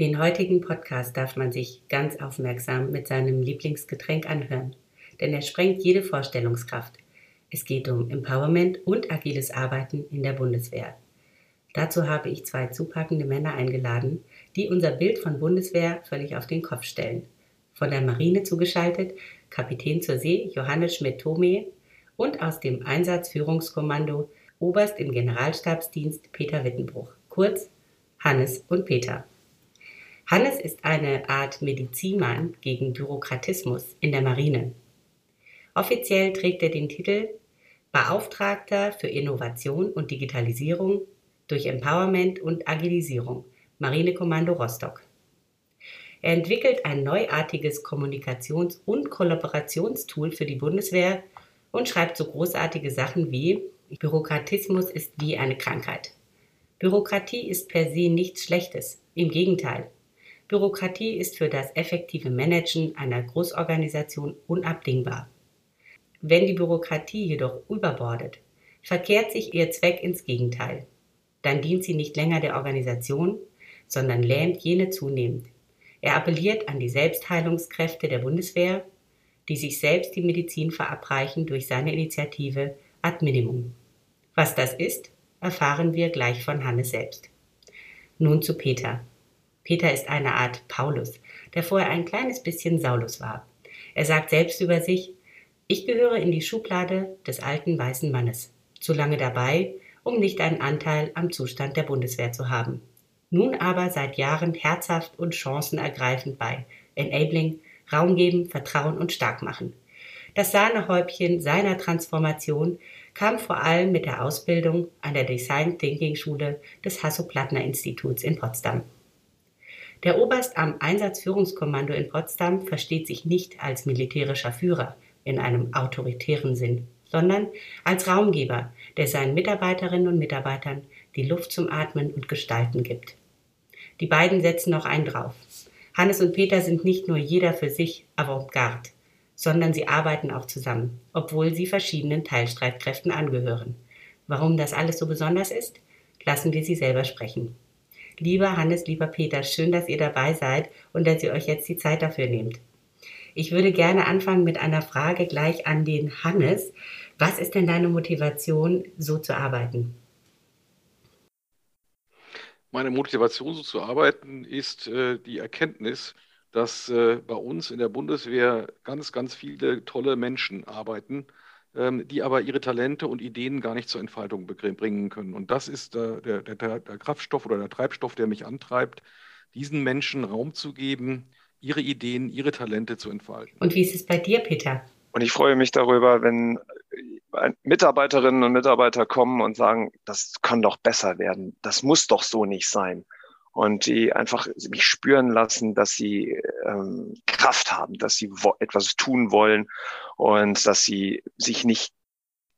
Den heutigen Podcast darf man sich ganz aufmerksam mit seinem Lieblingsgetränk anhören, denn er sprengt jede Vorstellungskraft. Es geht um Empowerment und agiles Arbeiten in der Bundeswehr. Dazu habe ich zwei zupackende Männer eingeladen, die unser Bild von Bundeswehr völlig auf den Kopf stellen. Von der Marine zugeschaltet Kapitän zur See Johannes Schmidt-Thome und aus dem Einsatzführungskommando Oberst im Generalstabsdienst Peter Wittenbruch, kurz Hannes und Peter. Hannes ist eine Art Medizinmann gegen Bürokratismus in der Marine. Offiziell trägt er den Titel Beauftragter für Innovation und Digitalisierung durch Empowerment und Agilisierung, Marinekommando Rostock. Er entwickelt ein neuartiges Kommunikations- und Kollaborationstool für die Bundeswehr und schreibt so großartige Sachen wie Bürokratismus ist wie eine Krankheit. Bürokratie ist per se nichts Schlechtes, im Gegenteil. Bürokratie ist für das effektive Managen einer Großorganisation unabdingbar. Wenn die Bürokratie jedoch überbordet, verkehrt sich ihr Zweck ins Gegenteil. Dann dient sie nicht länger der Organisation, sondern lähmt jene zunehmend. Er appelliert an die Selbstheilungskräfte der Bundeswehr, die sich selbst die Medizin verabreichen durch seine Initiative Ad Minimum. Was das ist, erfahren wir gleich von Hannes selbst. Nun zu Peter. Peter ist eine Art Paulus, der vorher ein kleines bisschen Saulus war. Er sagt selbst über sich, ich gehöre in die Schublade des alten weißen Mannes, zu lange dabei, um nicht einen Anteil am Zustand der Bundeswehr zu haben. Nun aber seit Jahren herzhaft und chancenergreifend bei Enabling, Raum geben, Vertrauen und stark machen. Das Sahnehäubchen seiner Transformation kam vor allem mit der Ausbildung an der Design Thinking Schule des Hasso-Plattner Instituts in Potsdam. Der Oberst am Einsatzführungskommando in Potsdam versteht sich nicht als militärischer Führer in einem autoritären Sinn, sondern als Raumgeber, der seinen Mitarbeiterinnen und Mitarbeitern die Luft zum Atmen und Gestalten gibt. Die beiden setzen noch einen drauf. Hannes und Peter sind nicht nur jeder für sich Avantgarde, sondern sie arbeiten auch zusammen, obwohl sie verschiedenen Teilstreitkräften angehören. Warum das alles so besonders ist, lassen wir sie selber sprechen. Lieber Hannes, lieber Peter, schön, dass ihr dabei seid und dass ihr euch jetzt die Zeit dafür nehmt. Ich würde gerne anfangen mit einer Frage gleich an den Hannes. Was ist denn deine Motivation, so zu arbeiten? Meine Motivation, so zu arbeiten, ist äh, die Erkenntnis, dass äh, bei uns in der Bundeswehr ganz, ganz viele tolle Menschen arbeiten, die aber ihre Talente und Ideen gar nicht zur Entfaltung bringen können. Und das ist der, der, der, der Kraftstoff oder der Treibstoff, der mich antreibt, diesen Menschen Raum zu geben, ihre Ideen, ihre Talente zu entfalten. Und wie ist es bei dir, Peter? Und ich freue mich darüber, wenn Mitarbeiterinnen und Mitarbeiter kommen und sagen, das kann doch besser werden. Das muss doch so nicht sein und die einfach mich spüren lassen, dass sie ähm, Kraft haben, dass sie etwas tun wollen und dass sie sich nicht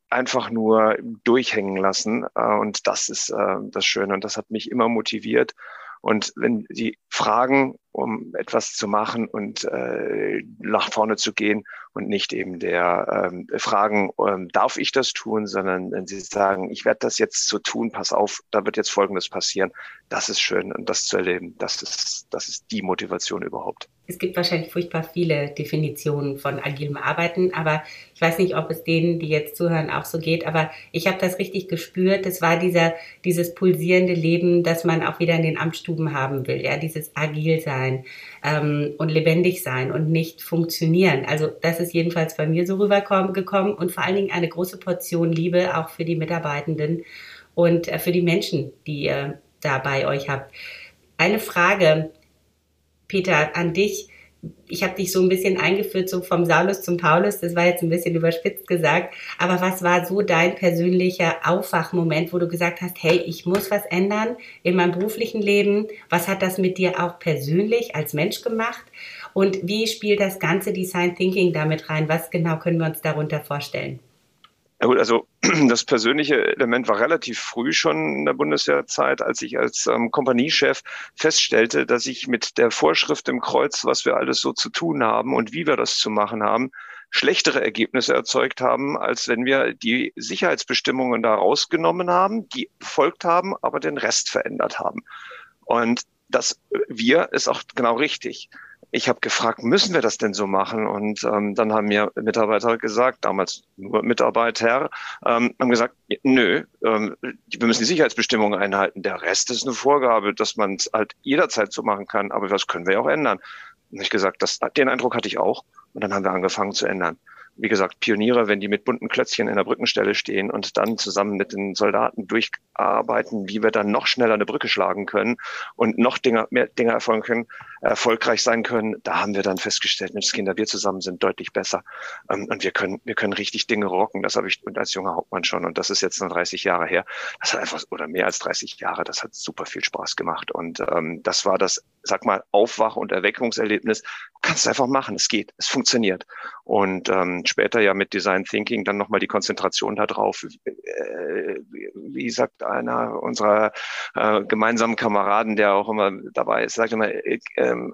einfach nur durchhängen lassen. Äh, und das ist äh, das Schöne und das hat mich immer motiviert. Und wenn sie fragen, um etwas zu machen und äh, nach vorne zu gehen und nicht eben der ähm, Fragen, ähm, darf ich das tun, sondern wenn sie sagen, ich werde das jetzt so tun, pass auf, da wird jetzt Folgendes passieren, das ist schön und das zu erleben, das ist, das ist die Motivation überhaupt. Es gibt wahrscheinlich furchtbar viele Definitionen von agilem Arbeiten, aber ich weiß nicht, ob es denen, die jetzt zuhören, auch so geht, aber ich habe das richtig gespürt. Es war dieser, dieses pulsierende Leben, das man auch wieder in den Amtsstuben haben will, ja, dieses agil sein ähm, und lebendig sein und nicht funktionieren. Also das ist jedenfalls bei mir so rübergekommen und vor allen Dingen eine große Portion Liebe auch für die Mitarbeitenden und äh, für die Menschen, die ihr da bei euch habt. Eine Frage, Peter, an dich. Ich habe dich so ein bisschen eingeführt, so vom Saulus zum Paulus, das war jetzt ein bisschen überspitzt gesagt, aber was war so dein persönlicher Aufwachmoment, wo du gesagt hast, hey, ich muss was ändern in meinem beruflichen Leben? Was hat das mit dir auch persönlich als Mensch gemacht? Und wie spielt das ganze Design Thinking damit rein? Was genau können wir uns darunter vorstellen? Ja gut, also das persönliche Element war relativ früh schon in der Bundeswehrzeit, als ich als ähm, Kompaniechef feststellte, dass ich mit der Vorschrift im Kreuz, was wir alles so zu tun haben und wie wir das zu machen haben, schlechtere Ergebnisse erzeugt haben, als wenn wir die Sicherheitsbestimmungen da rausgenommen haben, die befolgt haben, aber den Rest verändert haben. Und das wir ist auch genau richtig ich habe gefragt, müssen wir das denn so machen? Und ähm, dann haben mir Mitarbeiter gesagt, damals nur Mitarbeiter, ähm, haben gesagt, nö, ähm, wir müssen die Sicherheitsbestimmungen einhalten. Der Rest ist eine Vorgabe, dass man es halt jederzeit so machen kann, aber das können wir ja auch ändern. Und ich gesagt, das, den Eindruck hatte ich auch. Und dann haben wir angefangen zu ändern wie gesagt, Pioniere, wenn die mit bunten Klötzchen in der Brückenstelle stehen und dann zusammen mit den Soldaten durcharbeiten, wie wir dann noch schneller eine Brücke schlagen können und noch Dinge, mehr Dinge erfolgen können, erfolgreich sein können, da haben wir dann festgestellt, Mensch, Kinder, wir zusammen sind deutlich besser. Ähm, und wir können, wir können richtig Dinge rocken. Das habe ich als junger Hauptmann schon. Und das ist jetzt noch 30 Jahre her. Das hat einfach, oder mehr als 30 Jahre. Das hat super viel Spaß gemacht. Und ähm, das war das, sag mal, Aufwach- und Erweckungserlebnis. Du kannst es einfach machen. Es geht. Es funktioniert. Und ähm, später ja mit Design Thinking dann nochmal die Konzentration darauf. Äh, wie sagt einer unserer äh, gemeinsamen Kameraden, der auch immer dabei ist, sagt immer, äh,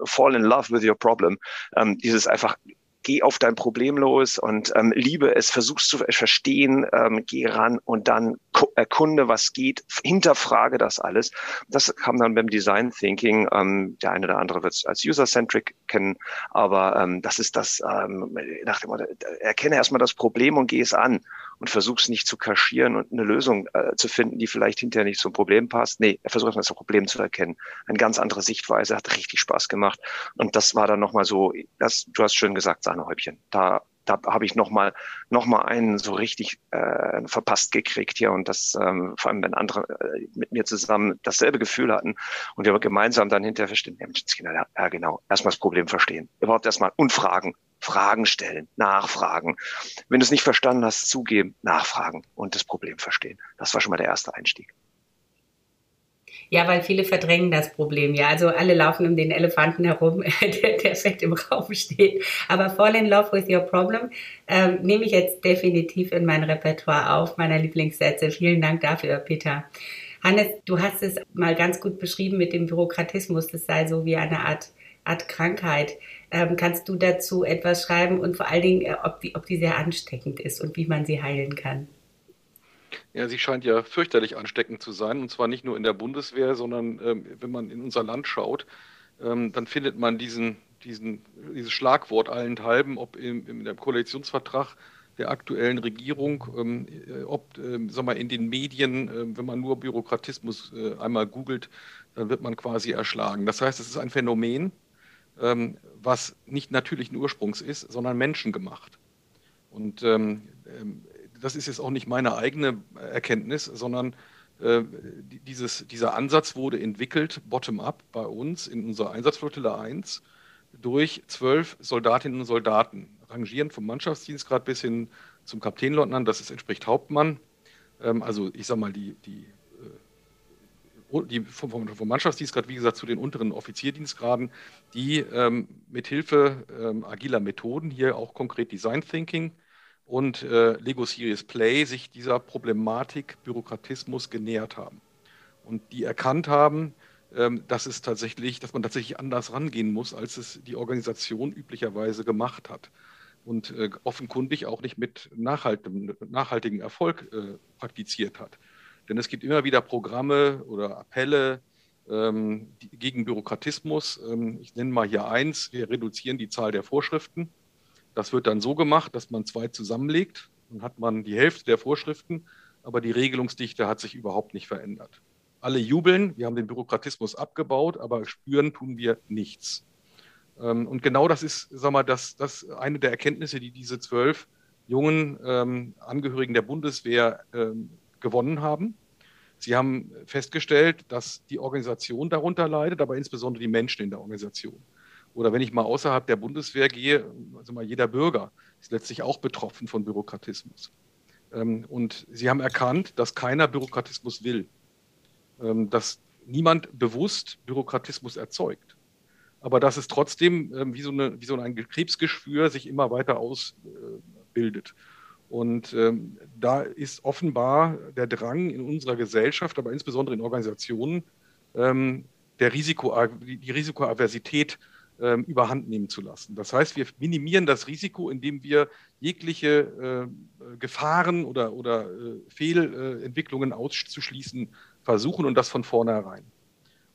fall in love with your problem. Ähm, dieses einfach geh auf dein Problem los und ähm, liebe es, versuchst zu verstehen, ähm, geh ran und dann erkunde, was geht, hinterfrage das alles. Das kam dann beim Design Thinking. Ähm, der eine oder andere wird es als User-Centric kennen, aber ähm, das ist das, ähm, nach dem Motto, erkenne erstmal das Problem und geh es an und versuch's nicht zu kaschieren und eine Lösung äh, zu finden, die vielleicht hinterher nicht zum Problem passt. Nee, er versucht erstmal das Problem zu erkennen. Eine ganz andere Sichtweise, hat richtig Spaß gemacht. Und das war dann nochmal so, das, du hast schön gesagt, Sahnehäubchen. Da da habe ich nochmal noch mal einen so richtig äh, verpasst gekriegt hier und das ähm, vor allem wenn andere äh, mit mir zusammen dasselbe Gefühl hatten und wir gemeinsam dann hinterher verstehen, ja, Menschenskinder, ja genau, erstmal das Problem verstehen, überhaupt erstmal und fragen, Fragen stellen, nachfragen. Wenn du es nicht verstanden hast, zugeben, nachfragen und das Problem verstehen. Das war schon mal der erste Einstieg. Ja, weil viele verdrängen das Problem. Ja, also alle laufen um den Elefanten herum, der, der fett im Raum steht. Aber Fall in Love with Your Problem ähm, nehme ich jetzt definitiv in mein Repertoire auf, meiner Lieblingssätze. Vielen Dank dafür, Peter. Hannes, du hast es mal ganz gut beschrieben mit dem Bürokratismus. Das sei so wie eine Art, Art Krankheit. Ähm, kannst du dazu etwas schreiben und vor allen Dingen, äh, ob, die, ob die sehr ansteckend ist und wie man sie heilen kann? Ja, sie scheint ja fürchterlich ansteckend zu sein, und zwar nicht nur in der Bundeswehr, sondern ähm, wenn man in unser Land schaut, ähm, dann findet man diesen, diesen, dieses Schlagwort allenthalben, ob im, in Koalitionsvertrag der aktuellen Regierung, ähm, äh, ob ähm, sag mal, in den Medien, äh, wenn man nur Bürokratismus äh, einmal googelt, dann wird man quasi erschlagen. Das heißt, es ist ein Phänomen, ähm, was nicht natürlichen Ursprungs ist, sondern menschengemacht. Und ähm, ähm, das ist jetzt auch nicht meine eigene Erkenntnis, sondern äh, dieses, dieser Ansatz wurde entwickelt, bottom-up bei uns in unserer Einsatzflottille 1 durch zwölf Soldatinnen und Soldaten, rangierend vom Mannschaftsdienstgrad bis hin zum Kapitänleutnant, das ist, entspricht Hauptmann. Ähm, also ich sage mal, die, die, die vom, vom, Mannschaftsdienstgrad, wie gesagt, zu den unteren Offizierdienstgraden, die ähm, mit Hilfe ähm, agiler Methoden, hier auch konkret Design Thinking, und äh, Lego Serious Play sich dieser Problematik Bürokratismus genähert haben und die erkannt haben, ähm, dass es tatsächlich, dass man tatsächlich anders rangehen muss, als es die Organisation üblicherweise gemacht hat und äh, offenkundig auch nicht mit nachhaltigem, nachhaltigem Erfolg äh, praktiziert hat. Denn es gibt immer wieder Programme oder Appelle ähm, gegen Bürokratismus. Ähm, ich nenne mal hier eins, wir reduzieren die Zahl der Vorschriften. Das wird dann so gemacht, dass man zwei zusammenlegt. Dann hat man die Hälfte der Vorschriften, aber die Regelungsdichte hat sich überhaupt nicht verändert. Alle jubeln, wir haben den Bürokratismus abgebaut, aber spüren tun wir nichts. Ähm, und genau das ist, sag mal, das, das eine der Erkenntnisse, die diese zwölf jungen ähm, Angehörigen der Bundeswehr ähm, gewonnen haben. Sie haben festgestellt, dass die Organisation darunter leidet, aber insbesondere die Menschen in der Organisation. Oder wenn ich mal außerhalb der Bundeswehr gehe, also mal jeder Bürger ist letztlich auch betroffen von Bürokratismus. Ähm, und sie haben erkannt, dass keiner Bürokratismus will, ähm, dass niemand bewusst Bürokratismus erzeugt. Aber dass es trotzdem ähm, wie, so eine, wie so ein Krebsgeschwür sich immer weiter ausbildet. Und da ist offenbar der Drang in unserer Gesellschaft, aber insbesondere in Organisationen, der Risiko, die Risikoaversität ähm, überhand nehmen zu lassen. Das heißt, wir minimieren das Risiko, indem wir jegliche äh, Gefahren oder, oder äh, Fehlentwicklungen auszuschließen versuchen und das von vornherein.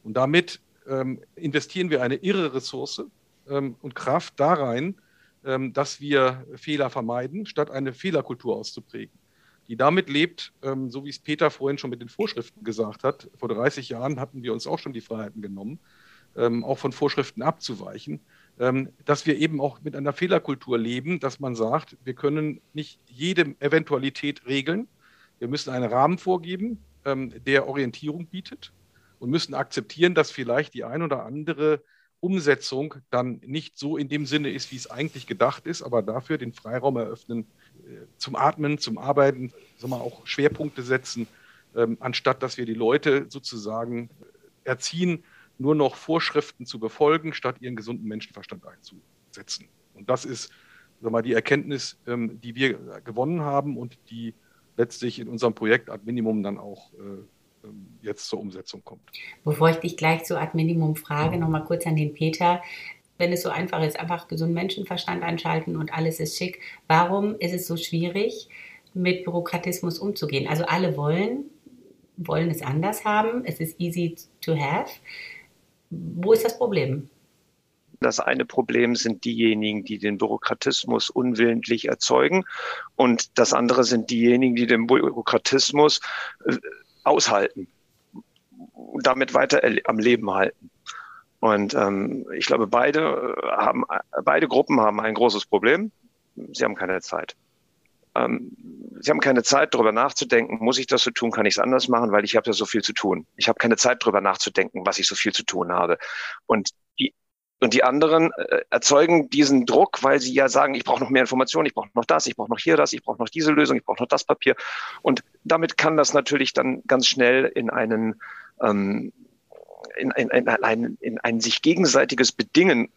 Und damit ähm, investieren wir eine irre Ressource ähm, und Kraft da rein, ähm, dass wir Fehler vermeiden, statt eine Fehlerkultur auszuprägen die damit lebt, ähm, so wie es Peter vorhin schon mit den Vorschriften gesagt hat. Vor 30 Jahren hatten wir uns auch schon die Freiheiten genommen ähm, auch von Vorschriften abzuweichen, ähm, dass wir eben auch mit einer Fehlerkultur leben, dass man sagt, wir können nicht jede Eventualität regeln. Wir müssen einen Rahmen vorgeben, ähm, der Orientierung bietet und müssen akzeptieren, dass vielleicht die ein oder andere Umsetzung dann nicht so in dem Sinne ist, wie es eigentlich gedacht ist, aber dafür den Freiraum eröffnen äh, zum Atmen, zum Arbeiten, sagen wir auch Schwerpunkte setzen, ähm, anstatt dass wir die Leute sozusagen erziehen, nur noch Vorschriften zu befolgen, statt ihren gesunden Menschenverstand einzusetzen. Und das ist mal, die Erkenntnis, ähm, die wir gewonnen haben und die letztlich in unserem Projekt Ad Minimum dann auch äh, jetzt zur Umsetzung kommt. Bevor ich dich gleich zu Ad Minimum frage, nochmal kurz an den Peter. Wenn es so einfach ist, einfach gesunden Menschenverstand einschalten und alles ist schick, warum ist es so schwierig, mit Bürokratismus umzugehen? Also alle wollen, wollen es anders haben. Es ist easy to have. Wo ist das Problem? Das eine Problem sind diejenigen, die den Bürokratismus unwillentlich erzeugen. Und das andere sind diejenigen, die den Bürokratismus äh, aushalten und damit weiter am Leben halten. Und ähm, ich glaube, beide äh, haben, beide Gruppen haben ein großes Problem. Sie haben keine Zeit. Ähm, Sie haben keine Zeit, darüber nachzudenken, muss ich das so tun, kann ich es anders machen, weil ich habe ja so viel zu tun. Ich habe keine Zeit, darüber nachzudenken, was ich so viel zu tun habe. Und und die anderen äh, erzeugen diesen Druck, weil sie ja sagen, ich brauche noch mehr Informationen, ich brauche noch das, ich brauche noch hier das, ich brauche noch diese Lösung, ich brauche noch das Papier. Und damit kann das natürlich dann ganz schnell in einen ähm, in ein, in ein, in ein sich gegenseitiges Bedingen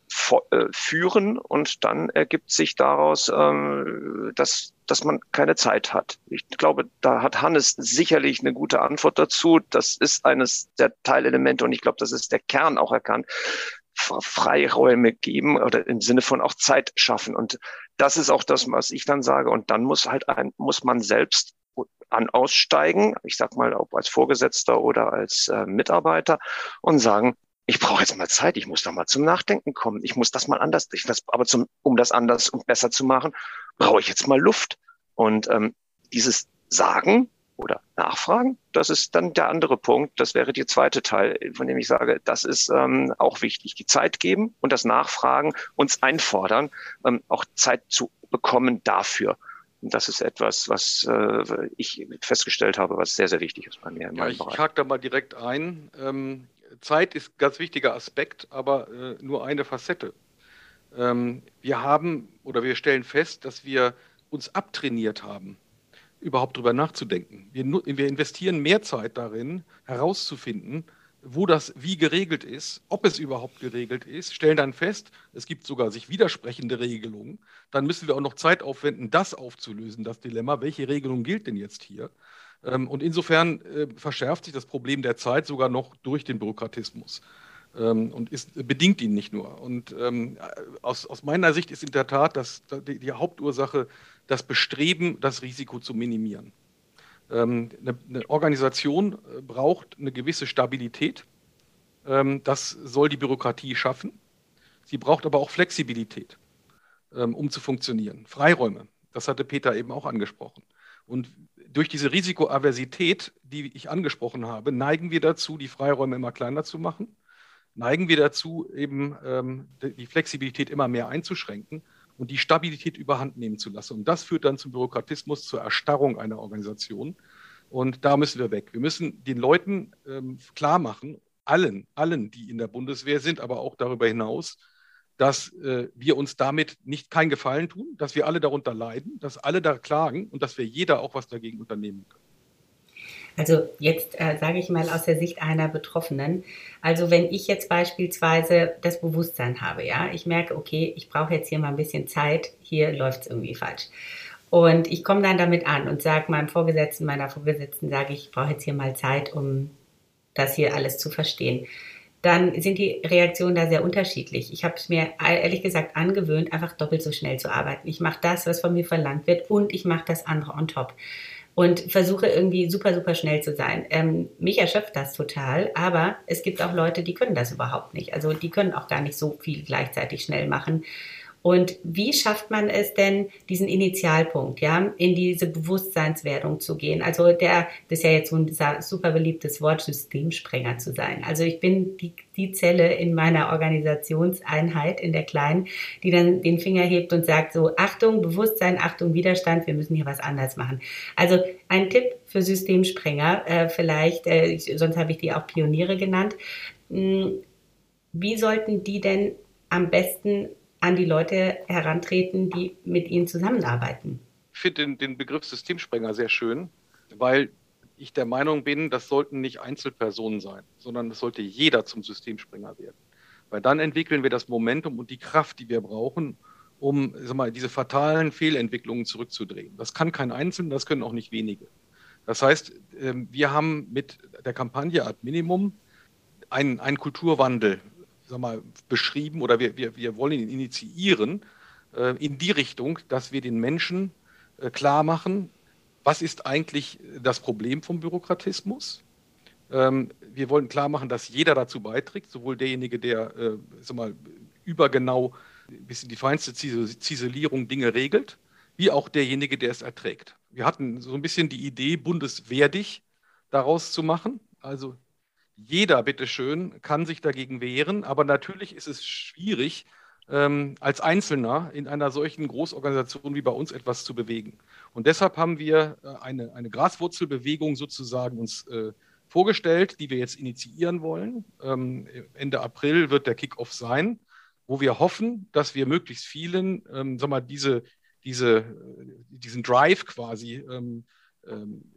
äh, führen und dann ergibt sich daraus, ähm, dass, dass man keine Zeit hat. Ich glaube, da hat Hannes sicherlich eine gute Antwort dazu. Das ist eines der Teilelemente und ich glaube, das ist der Kern auch erkannt. Freiräume geben oder im Sinne von auch Zeit schaffen. Und das ist auch das, was ich dann sage. Und dann muss halt ein, muss man selbst an aussteigen, ich sag mal, ob als Vorgesetzter oder als äh, Mitarbeiter und sagen, ich brauche jetzt mal Zeit, ich muss da mal zum Nachdenken kommen, ich muss das mal anders, ich, das, aber zum, um das anders und besser zu machen, brauche ich jetzt mal Luft. Und ähm, dieses Sagen oder Nachfragen, das ist dann der andere Punkt. Das wäre der zweite Teil, von dem ich sage, das ist ähm, auch wichtig. Die Zeit geben und das Nachfragen, uns einfordern, ähm, auch Zeit zu bekommen dafür. Und das ist etwas, was äh, ich festgestellt habe, was sehr, sehr wichtig ist bei mir. In ja, ich Bereich. hake da mal direkt ein. Ähm, Zeit ist ein ganz wichtiger Aspekt, aber äh, nur eine Facette. Ähm, wir haben oder wir stellen fest, dass wir uns abtrainiert haben, überhaupt darüber nachzudenken. Wir, wir investieren mehr Zeit darin, herauszufinden, wo das wie geregelt ist, ob es überhaupt geregelt ist, stellen dann fest, es gibt sogar sich widersprechende Regelungen. Dann müssen wir auch noch Zeit aufwenden, das aufzulösen, das Dilemma. Welche Regelung gilt denn jetzt hier? Ähm, und insofern äh, verschärft sich das Problem der Zeit sogar noch durch den Bürokratismus ähm, und ist, bedingt ihn nicht nur. Und ähm, aus, aus meiner Sicht ist in der Tat das, die, die Hauptursache das Bestreben, das Risiko zu minimieren. Ähm, eine, eine, Organisation äh, braucht eine gewisse Stabilität. Ähm, das soll die Bürokratie schaffen. Sie braucht aber auch Flexibilität, ähm, um zu funktionieren. Freiräume, das hatte Peter eben auch angesprochen. Und durch diese Risikoaversität, die ich angesprochen habe, neigen wir dazu, die Freiräume immer kleiner zu machen, neigen wir dazu, eben die Flexibilität immer mehr einzuschränken und die Stabilität überhand nehmen zu lassen. Und das führt dann zum Bürokratismus, zur Erstarrung einer Organisation. Und da müssen wir weg. Wir müssen den Leuten ähm, klar machen, allen, allen, die in der Bundeswehr sind, aber auch darüber hinaus, dass äh, wir uns damit nicht keinen Gefallen tun, dass wir alle darunter leiden, dass alle da klagen und dass wir jeder auch was dagegen unternehmen können. Also jetzt äh, sage ich mal aus der Sicht einer Betroffenen. Also wenn ich jetzt beispielsweise das Bewusstsein habe, ja, ich merke, okay, ich brauche jetzt hier mal ein bisschen Zeit, hier läuft es irgendwie falsch. Und ich komme dann damit an und sage meinem Vorgesetzten, meiner Vorgesetzten, sage ich, ich brauche jetzt hier mal Zeit, um das hier alles zu verstehen. Dann sind die Reaktionen da sehr unterschiedlich. Ich habe es mir ehrlich gesagt angewöhnt, einfach doppelt so schnell zu arbeiten. Ich mache das, was von mir verlangt wird und ich mache das andere on top und versuche irgendwie super, super schnell zu sein. Ähm, mich erschöpft das total, aber es gibt auch Leute, die können das überhaupt nicht. Also die können auch gar nicht so viel gleichzeitig schnell machen. Und wie schafft man es denn, diesen Initialpunkt, ja, in diese Bewusstseinswerdung zu gehen? Also der, das ist ja jetzt so ein super beliebtes Wort, Systemsprenger zu sein. Also ich bin die, die Zelle in meiner Organisationseinheit, in der kleinen, die dann den Finger hebt und sagt so, Achtung, Bewusstsein, Achtung, Widerstand, wir müssen hier was anders machen. Also ein Tipp für Systemsprenger, äh, vielleicht, äh, sonst habe ich die auch Pioniere genannt. Hm, wie sollten die denn am besten an die Leute herantreten, die mit ihnen zusammenarbeiten. Ich finde den, den Begriff Systemsprenger sehr schön, weil ich der Meinung bin, das sollten nicht Einzelpersonen sein, sondern es sollte jeder zum Systemsprenger werden. Weil dann entwickeln wir das Momentum und die Kraft, die wir brauchen, um sag mal, diese fatalen Fehlentwicklungen zurückzudrehen. Das kann kein Einzelner, das können auch nicht wenige. Das heißt, ähm, wir haben mit der Kampagne Ad Minimum einen, einen Kulturwandel sag mal, beschrieben oder wir, wir, wir wollen ihn initiieren äh, in die Richtung, dass wir den Menschen äh, klar machen, was ist eigentlich das Problem vom Bürokratismus. Ähm, wir wollen klar machen, dass jeder dazu beiträgt, sowohl derjenige, der äh, sag mal, übergenau bis in die feinste Ziselierung Dinge regelt, wie auch derjenige, der es erträgt. Wir hatten so ein bisschen die Idee, bundeswerdig daraus zu machen. Also jeder, bitteschön, kann sich dagegen wehren, aber natürlich ist es schwierig, ähm, als Einzelner in einer solchen Großorganisation wie bei uns etwas zu bewegen. Und deshalb haben wir äh, eine, eine Graswurzelbewegung sozusagen uns äh, vorgestellt, die wir jetzt initiieren wollen. Ähm, Ende April wird der Kickoff sein, wo wir hoffen, dass wir möglichst vielen, ähm, sag mal, diese, diese, diesen Drive quasi ähm,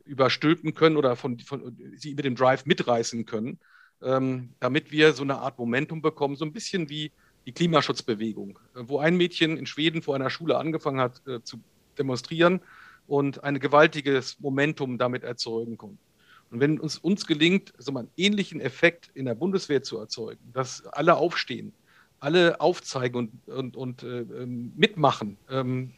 überstülpen können oder von, von, sie mit dem Drive mitreißen können, ähm, damit wir so eine Art Momentum bekommen, so ein bisschen wie die Klimaschutzbewegung, äh, wo ein Mädchen in Schweden vor einer Schule angefangen hat äh, zu demonstrieren und ein gewaltiges Momentum damit erzeugen konnte. Und wenn uns, uns gelingt, so einen ähnlichen Effekt in der Bundeswehr zu erzeugen, dass alle aufstehen, alle aufzeigen und, und, und äh, ähm, mitmachen, ähm,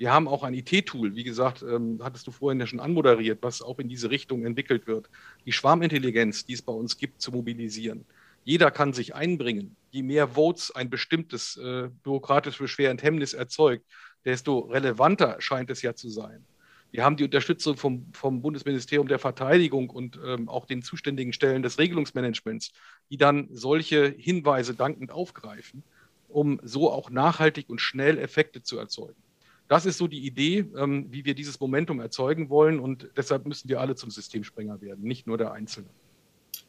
wir haben auch ein IT-Tool, wie gesagt, ähm, hattest du vorhin ja schon anmoderiert, was auch in diese Richtung entwickelt wird. Die Schwarmintelligenz, die es bei uns gibt, zu mobilisieren. Jeder kann sich einbringen. Je mehr Votes ein bestimmtes äh, bürokratisches Beschwer Hemmnis erzeugt, desto relevanter scheint es ja zu sein. Wir haben die Unterstützung vom, vom Bundesministerium der Verteidigung und ähm, auch den zuständigen Stellen des Regelungsmanagements, die dann solche Hinweise dankend aufgreifen, um so auch nachhaltig und schnell Effekte zu erzeugen. Das ist so die Idee, ähm, wie wir dieses Momentum erzeugen wollen. Und deshalb müssen wir alle zum Systemsprenger werden, nicht nur der Einzelne.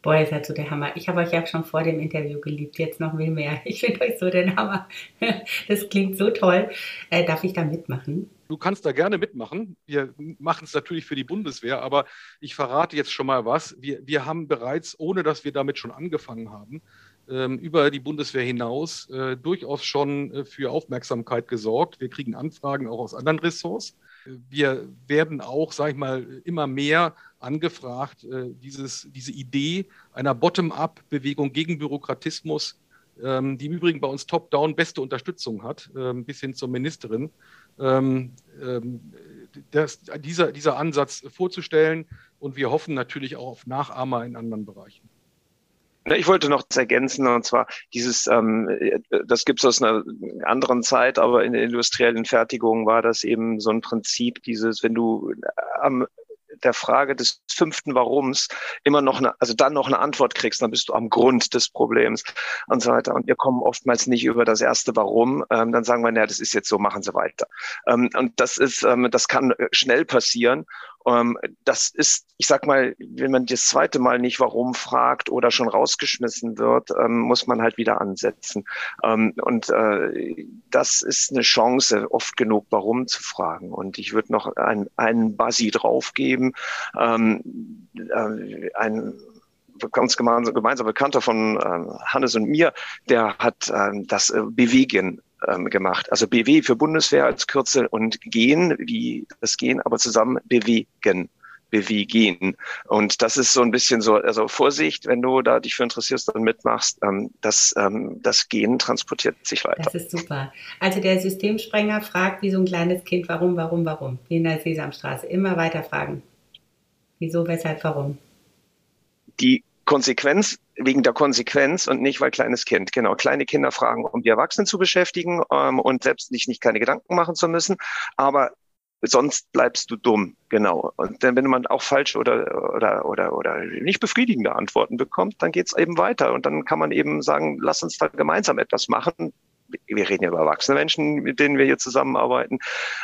Boah, ihr seid so der Hammer. Ich habe euch ja schon vor dem Interview geliebt, jetzt noch viel mehr. Ich finde euch so der Hammer. Das klingt so toll. Äh, darf ich da mitmachen? Du kannst da gerne mitmachen. Wir machen es natürlich für die Bundeswehr, aber ich verrate jetzt schon mal was. Wir, wir haben bereits, ohne dass wir damit schon angefangen haben, über die Bundeswehr hinaus äh, durchaus schon äh, für Aufmerksamkeit gesorgt. Wir kriegen Anfragen auch aus anderen Ressorts. Wir werden auch, sage ich mal, immer mehr angefragt, äh, dieses, diese Idee einer Bottom-up-Bewegung gegen Bürokratismus, ähm, die im Übrigen bei uns top-down beste Unterstützung hat, ähm, bis hin zur Ministerin, ähm, ähm, das, dieser, dieser Ansatz vorzustellen. Und wir hoffen natürlich auch auf Nachahmer in anderen Bereichen. Ich wollte noch ergänzen, und zwar dieses, ähm, das gibt es aus einer anderen Zeit, aber in der industriellen Fertigung war das eben so ein Prinzip, dieses, wenn du am der Frage des fünften Warums immer noch eine, also dann noch eine Antwort kriegst, dann bist du am Grund des Problems und so weiter. Und wir kommen oftmals nicht über das erste Warum. Ähm, dann sagen wir, naja, das ist jetzt so, machen Sie weiter. Ähm, und das ist, ähm, das kann schnell passieren. Ähm, das ist, ich sag mal, wenn man das zweite Mal nicht warum fragt oder schon rausgeschmissen wird, ähm, muss man halt wieder ansetzen. Ähm, und äh, das ist eine Chance, oft genug warum zu fragen. Und ich würde noch ein, einen Buzzy draufgeben, ähm, äh, ein ganz gemeinsam Bekannter von äh, Hannes und mir, der hat äh, das äh, Bewegen ähm, gemacht. Also BW für Bundeswehr als Kürzel und Gehen, wie das Gehen, aber zusammen bewegen bewegen. Und das ist so ein bisschen so, also Vorsicht, wenn du da dich für interessierst und mitmachst, ähm, das, ähm, das Gen transportiert sich weiter. Das ist super. Also der Systemsprenger fragt wie so ein kleines Kind, warum, warum, warum, wie in der Sesamstraße. Immer weiter fragen. Wieso, weshalb, warum? Die Konsequenz wegen der Konsequenz und nicht weil kleines Kind. Genau, kleine Kinder fragen, um die Erwachsenen zu beschäftigen ähm, und selbst sich nicht keine Gedanken machen zu müssen. Aber sonst bleibst du dumm, genau. Und dann, wenn man auch falsche oder, oder, oder, oder nicht befriedigende Antworten bekommt, dann geht's eben weiter. Und dann kann man eben sagen, lass uns da gemeinsam etwas machen wir reden ja über erwachsene Menschen, mit denen wir hier zusammenarbeiten,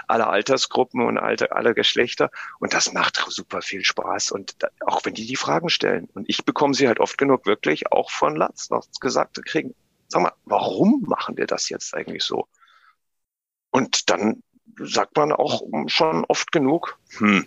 alle Altersgruppen und alle, alle Geschlechter. Und das macht super viel Spaß. Und da, auch wenn die die Fragen stellen. Und ich bekomme sie halt oft genug wirklich auch von Latz noch gesagt kriegen. Sag mal, warum machen wir das jetzt eigentlich so? Und dann sagt man auch schon oft genug, hm,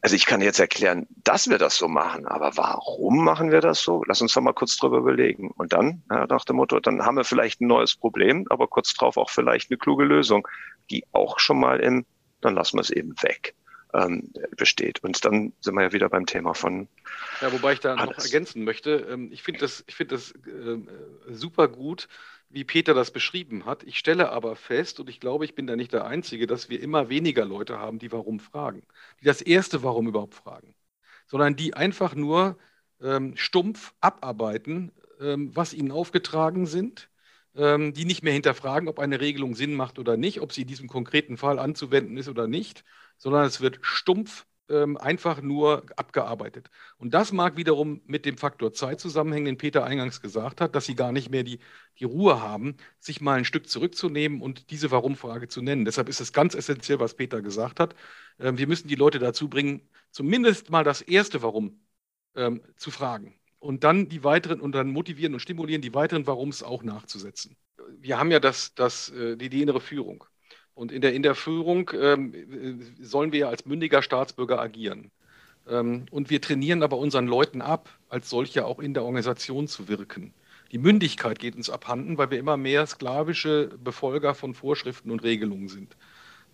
also ich kann jetzt erklären, dass wir das so machen, aber warum machen wir das so? Lass uns doch mal kurz drüber überlegen. Und dann, ja, nach dem Motto, dann haben wir vielleicht ein neues Problem, aber kurz drauf auch vielleicht eine kluge Lösung, die auch schon mal im, dann lassen wir es eben weg, ähm, besteht. Und dann sind wir ja wieder beim Thema von. Ja, wobei ich da alles. noch ergänzen möchte. Ähm, ich finde das, ich finde das äh, super gut, wie Peter das beschrieben hat. Ich stelle aber fest, und ich glaube, ich bin da nicht der Einzige, dass wir immer weniger Leute haben, die warum fragen. Die das erste Warum überhaupt fragen. Sondern die einfach nur ähm, stumpf abarbeiten, ähm, was ihnen aufgetragen sind, ähm, die nicht mehr hinterfragen, ob eine Regelung Sinn macht oder nicht, ob sie in diesem konkreten Fall anzuwenden ist oder nicht, sondern es wird stumpf ähm, einfach nur abgearbeitet. Und das mag wiederum mit dem Faktor Zeit zusammenhängen, den Peter eingangs gesagt hat, dass sie gar nicht mehr die, die Ruhe haben, sich mal ein Stück zurückzunehmen und diese Warum-Frage zu nennen. Deshalb ist es ganz essentiell, was Peter gesagt hat. Ähm, wir müssen die Leute dazu bringen, zumindest mal das erste Warum ähm, zu fragen. Und dann die weiteren und dann motivieren und stimulieren, die weiteren Warums auch nachzusetzen. Wir haben ja das, das, äh, die, die innere Führung. Und in der, in der Führung ähm, sollen wir ja als mündiger Staatsbürger agieren. Ähm, und wir trainieren aber unseren Leuten ab, als solche auch in der Organisation zu wirken. Die Mündigkeit geht uns abhanden, weil wir immer mehr sklavische Befolger von Vorschriften und Regelungen sind.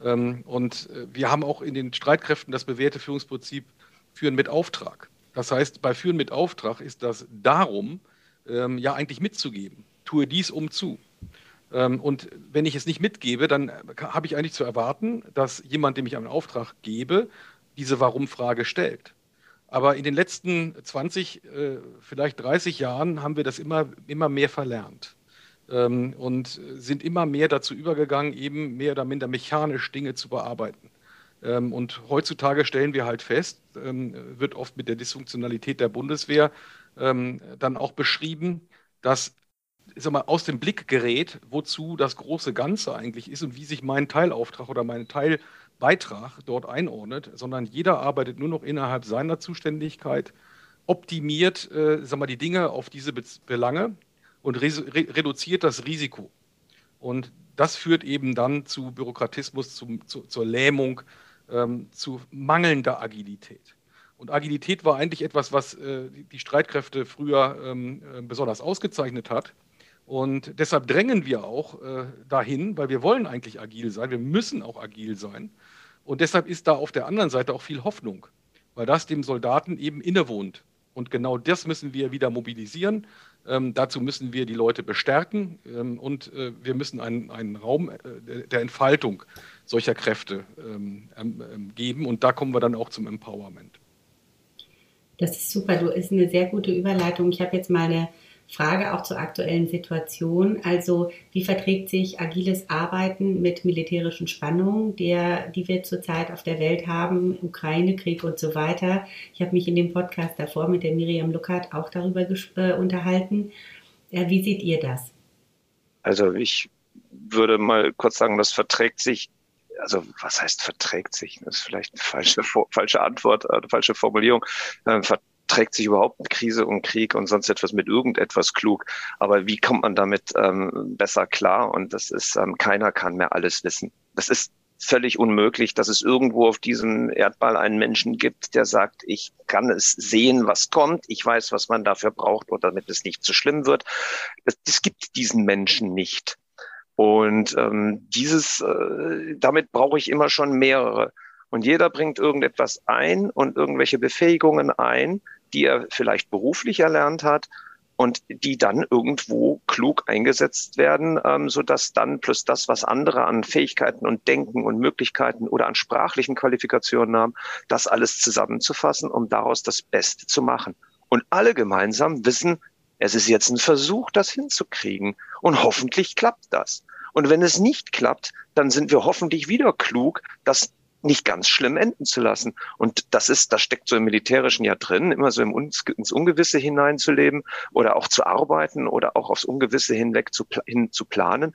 Ähm, und äh, wir haben auch in den Streitkräften das bewährte Führungsprinzip Führen mit Auftrag. Das heißt, bei Führen mit Auftrag ist das darum, ähm, ja eigentlich mitzugeben. Tue dies um zu. Ähm, und wenn ich es nicht mitgebe, dann habe ich eigentlich zu erwarten, dass jemand, dem ich einen Auftrag gebe, diese Warum-Frage stellt. Aber in den letzten 20, äh, vielleicht 30 Jahren haben wir das immer, immer mehr verlernt ähm, und sind immer mehr dazu übergegangen, eben mehr oder minder mechanisch Dinge zu bearbeiten. Ähm, und heutzutage stellen wir halt fest, wird oft mit der Dysfunktionalität der Bundeswehr dann auch beschrieben, dass sag mal, aus dem Blick gerät, wozu das große Ganze eigentlich ist und wie sich mein Teilauftrag oder mein Teilbeitrag dort einordnet, sondern jeder arbeitet nur noch innerhalb seiner Zuständigkeit, optimiert äh, sag mal, die Dinge auf diese Be Belange und re reduziert das Risiko. Und das führt eben dann zu Bürokratismus, zu, zu, zur Lähmung, ähm, zu mangelnder Agilität. Und Agilität war eigentlich etwas, was äh, die Streitkräfte früher ähm, äh, besonders ausgezeichnet hat. Und deshalb drängen wir auch äh, dahin, weil wir wollen eigentlich agil sein, wir müssen auch agil sein. Und deshalb ist da auf der anderen Seite auch viel Hoffnung, weil das dem Soldaten eben innewohnt. Und genau das müssen wir wieder mobilisieren. Ähm, dazu müssen wir die Leute bestärken ähm, und äh, wir müssen einen, einen Raum äh, der Entfaltung solcher Kräfte ähm, ähm, geben. Und da kommen wir dann auch zum Empowerment. Das ist super. Du ist eine sehr gute Überleitung. Ich habe jetzt mal eine Frage auch zur aktuellen Situation. Also wie verträgt sich agiles Arbeiten mit militärischen Spannungen, der, die wir zurzeit auf der Welt haben, Ukraine-Krieg und so weiter. Ich habe mich in dem Podcast davor mit der Miriam Luckert auch darüber äh, unterhalten. Ja, wie seht ihr das? Also ich würde mal kurz sagen, das verträgt sich also was heißt verträgt sich? Das ist vielleicht eine falsche, falsche Antwort, eine falsche Formulierung. Ähm, trägt sich überhaupt eine Krise und Krieg und sonst etwas mit irgendetwas klug. Aber wie kommt man damit ähm, besser klar? Und das ist, ähm, keiner kann mehr alles wissen. Das ist völlig unmöglich, dass es irgendwo auf diesem Erdball einen Menschen gibt, der sagt, ich kann es sehen, was kommt, ich weiß, was man dafür braucht, oder damit es nicht zu so schlimm wird. Es gibt diesen Menschen nicht. Und ähm, dieses, äh, damit brauche ich immer schon mehrere. Und jeder bringt irgendetwas ein und irgendwelche Befähigungen ein, die er vielleicht beruflich erlernt hat und die dann irgendwo klug eingesetzt werden, ähm, so dass dann plus das, was andere an Fähigkeiten und Denken und Möglichkeiten oder an sprachlichen Qualifikationen haben, das alles zusammenzufassen, um daraus das Beste zu machen. Und alle gemeinsam wissen, es ist jetzt ein Versuch, das hinzukriegen. Und hoffentlich klappt das. Und wenn es nicht klappt, dann sind wir hoffentlich wieder klug, das nicht ganz schlimm enden zu lassen. Und das ist, das steckt so im Militärischen ja drin, immer so im, ins Ungewisse hineinzuleben oder auch zu arbeiten oder auch aufs Ungewisse hinweg zu, hin zu planen.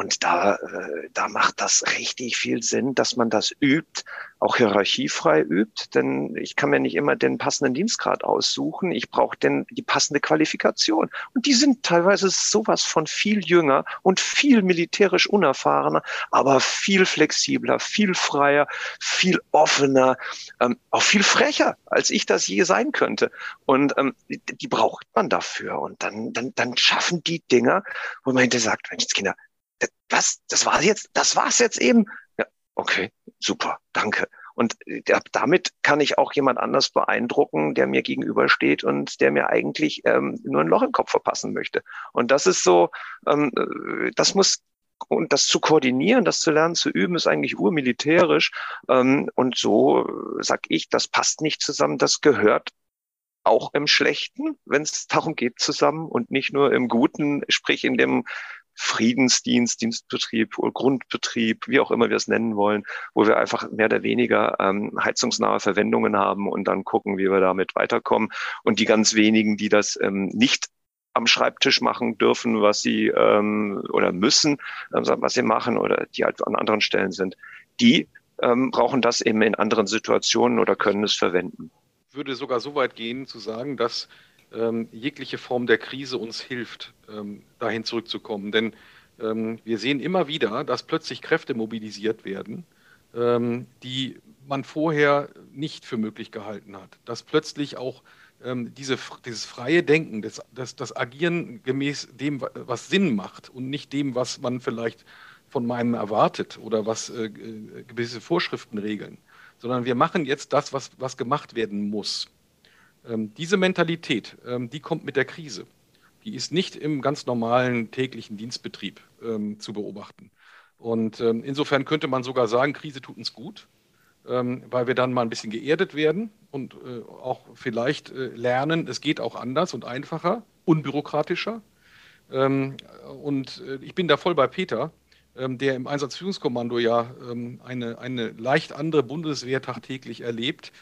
Und da, äh, da macht das richtig viel Sinn, dass man das übt, auch hierarchiefrei übt, denn ich kann mir nicht immer den passenden Dienstgrad aussuchen. Ich brauche denn die passende Qualifikation. Und die sind teilweise sowas von viel jünger und viel militärisch unerfahrener, aber viel flexibler, viel freier, viel offener, ähm, auch viel frecher, als ich das je sein könnte. Und ähm, die, braucht man dafür. Und dann, dann, dann schaffen die Dinger, wo man hinterher sagt, Mensch, Kinder, was, das war's jetzt, das war's jetzt eben. Ja, okay, super, danke. Und äh, damit kann ich auch jemand anders beeindrucken, der mir gegenübersteht und der mir eigentlich ähm, nur ein Loch im Kopf verpassen möchte. Und das ist so, ähm, äh, das muss und das zu koordinieren, das zu lernen, zu üben, ist eigentlich urmilitärisch. Ähm, und so äh, sag ich, das passt nicht zusammen. Das gehört auch im Schlechten, wenn es darum geht, zusammen und nicht nur im Guten, sprich in dem Friedensdienst, Dienstbetrieb Grundbetrieb, wie auch immer wir es nennen wollen, wo wir einfach mehr oder weniger ähm, heizungsnahe Verwendungen haben und dann gucken, wie wir damit weiterkommen. Und die ganz wenigen, die das ähm, nicht am Schreibtisch machen dürfen, was sie ähm, oder müssen, ähm, was sie machen oder die halt an anderen Stellen sind, die ähm, brauchen das eben in anderen Situationen oder können es verwenden. Ich würde sogar so weit gehen zu sagen, dass ähm, jegliche Form der Krise uns hilft, ähm, dahin zurückzukommen. Denn ähm, wir sehen immer wieder, dass plötzlich Kräfte mobilisiert werden, ähm, die man vorher nicht für möglich gehalten hat. Dass plötzlich auch ähm, diese, dieses freie Denken, das, das, das Agieren gemäß dem, was Sinn macht und nicht dem, was man vielleicht von meinem erwartet oder was äh, gewisse Vorschriften regeln, sondern wir machen jetzt das, was, was gemacht werden muss. Ähm, diese Mentalität, ähm, die kommt mit der Krise. Die ist nicht im ganz normalen täglichen Dienstbetrieb ähm, zu beobachten. Und ähm, insofern könnte man sogar sagen, Krise tut uns gut, ähm, weil wir dann mal ein bisschen geerdet werden und äh, auch vielleicht äh, lernen, es geht auch anders und einfacher, unbürokratischer. Ähm, und äh, ich bin da voll bei Peter, der im Einsatzführungskommando ja eine, eine leicht andere Bundeswehr tagtäglich erlebt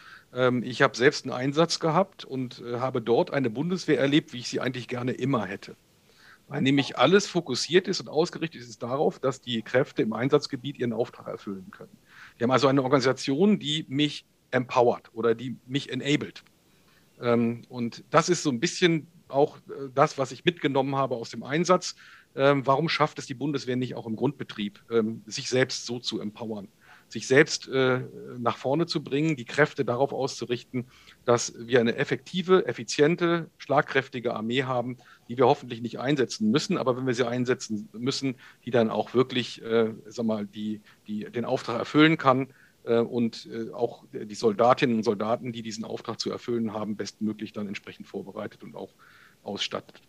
ich habe selbst einen Einsatz gehabt und äh, habe dort eine Bundeswehr erlebt, wie ich sie eigentlich gerne immer hätte. Weil nämlich alles fokussiert ist und ausgerichtet ist darauf, dass die Kräfte im Einsatzgebiet ihren Auftrag erfüllen können. Wir haben also eine Organisation, die mich empowert oder die mich enabled. Ähm, und das ist so ein bisschen auch äh, das, was ich mitgenommen habe aus dem Einsatz. Ähm, warum schafft es die Bundeswehr nicht auch im Grundbetrieb, sich selbst so zu empowern? Sich selbst äh, nach vorne zu bringen, die Kräfte darauf auszurichten, dass wir eine effektive, effiziente, schlagkräftige Armee haben, die wir hoffentlich nicht einsetzen müssen, aber wenn wir sie einsetzen müssen, die dann auch wirklich, äh, sag mal, die, die den Auftrag erfüllen kann äh, und äh, auch die Soldatinnen und Soldaten, die diesen Auftrag zu erfüllen haben, bestmöglich dann entsprechend vorbereitet und auch ausstattet.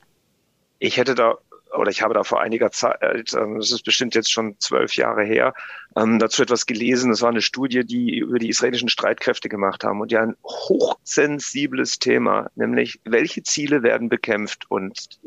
Ich hätte da oder ich habe da vor einiger Zeit, äh, das ist bestimmt jetzt schon zwölf Jahre her, ähm, dazu etwas gelesen. Das war eine Studie, die über die israelischen Streitkräfte gemacht haben und ja ein hochsensibles Thema, nämlich welche Ziele werden bekämpft und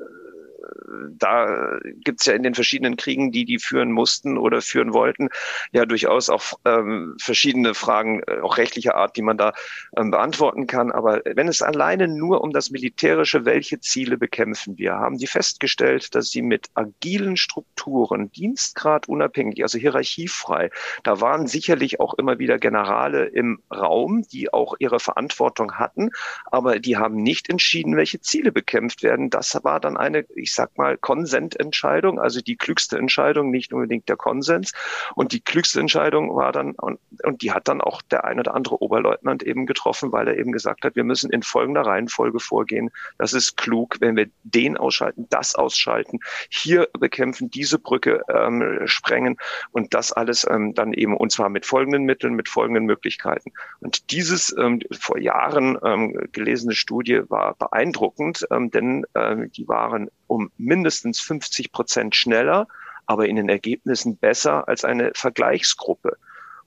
da gibt's ja in den verschiedenen Kriegen, die die führen mussten oder führen wollten, ja durchaus auch ähm, verschiedene Fragen, äh, auch rechtlicher Art, die man da ähm, beantworten kann. Aber wenn es alleine nur um das Militärische, welche Ziele bekämpfen wir, haben die festgestellt, dass sie mit agilen Strukturen, Dienstgrad unabhängig, also hierarchiefrei, da waren sicherlich auch immer wieder Generale im Raum, die auch ihre Verantwortung hatten, aber die haben nicht entschieden, welche Ziele bekämpft werden. Das war dann eine, ich sag mal, Konsententscheidung, also die klügste Entscheidung, nicht unbedingt der Konsens. Und die klügste Entscheidung war dann, und, und die hat dann auch der ein oder andere Oberleutnant eben getroffen, weil er eben gesagt hat, wir müssen in folgender Reihenfolge vorgehen. Das ist klug, wenn wir den ausschalten, das ausschalten, hier bekämpfen, diese Brücke ähm, sprengen und das alles ähm, dann eben, und zwar mit folgenden Mitteln, mit folgenden Möglichkeiten. Und dieses ähm, vor Jahren ähm, gelesene Studie war beeindruckend, ähm, denn ähm, die waren um mindestens 50 Prozent schneller, aber in den Ergebnissen besser als eine Vergleichsgruppe.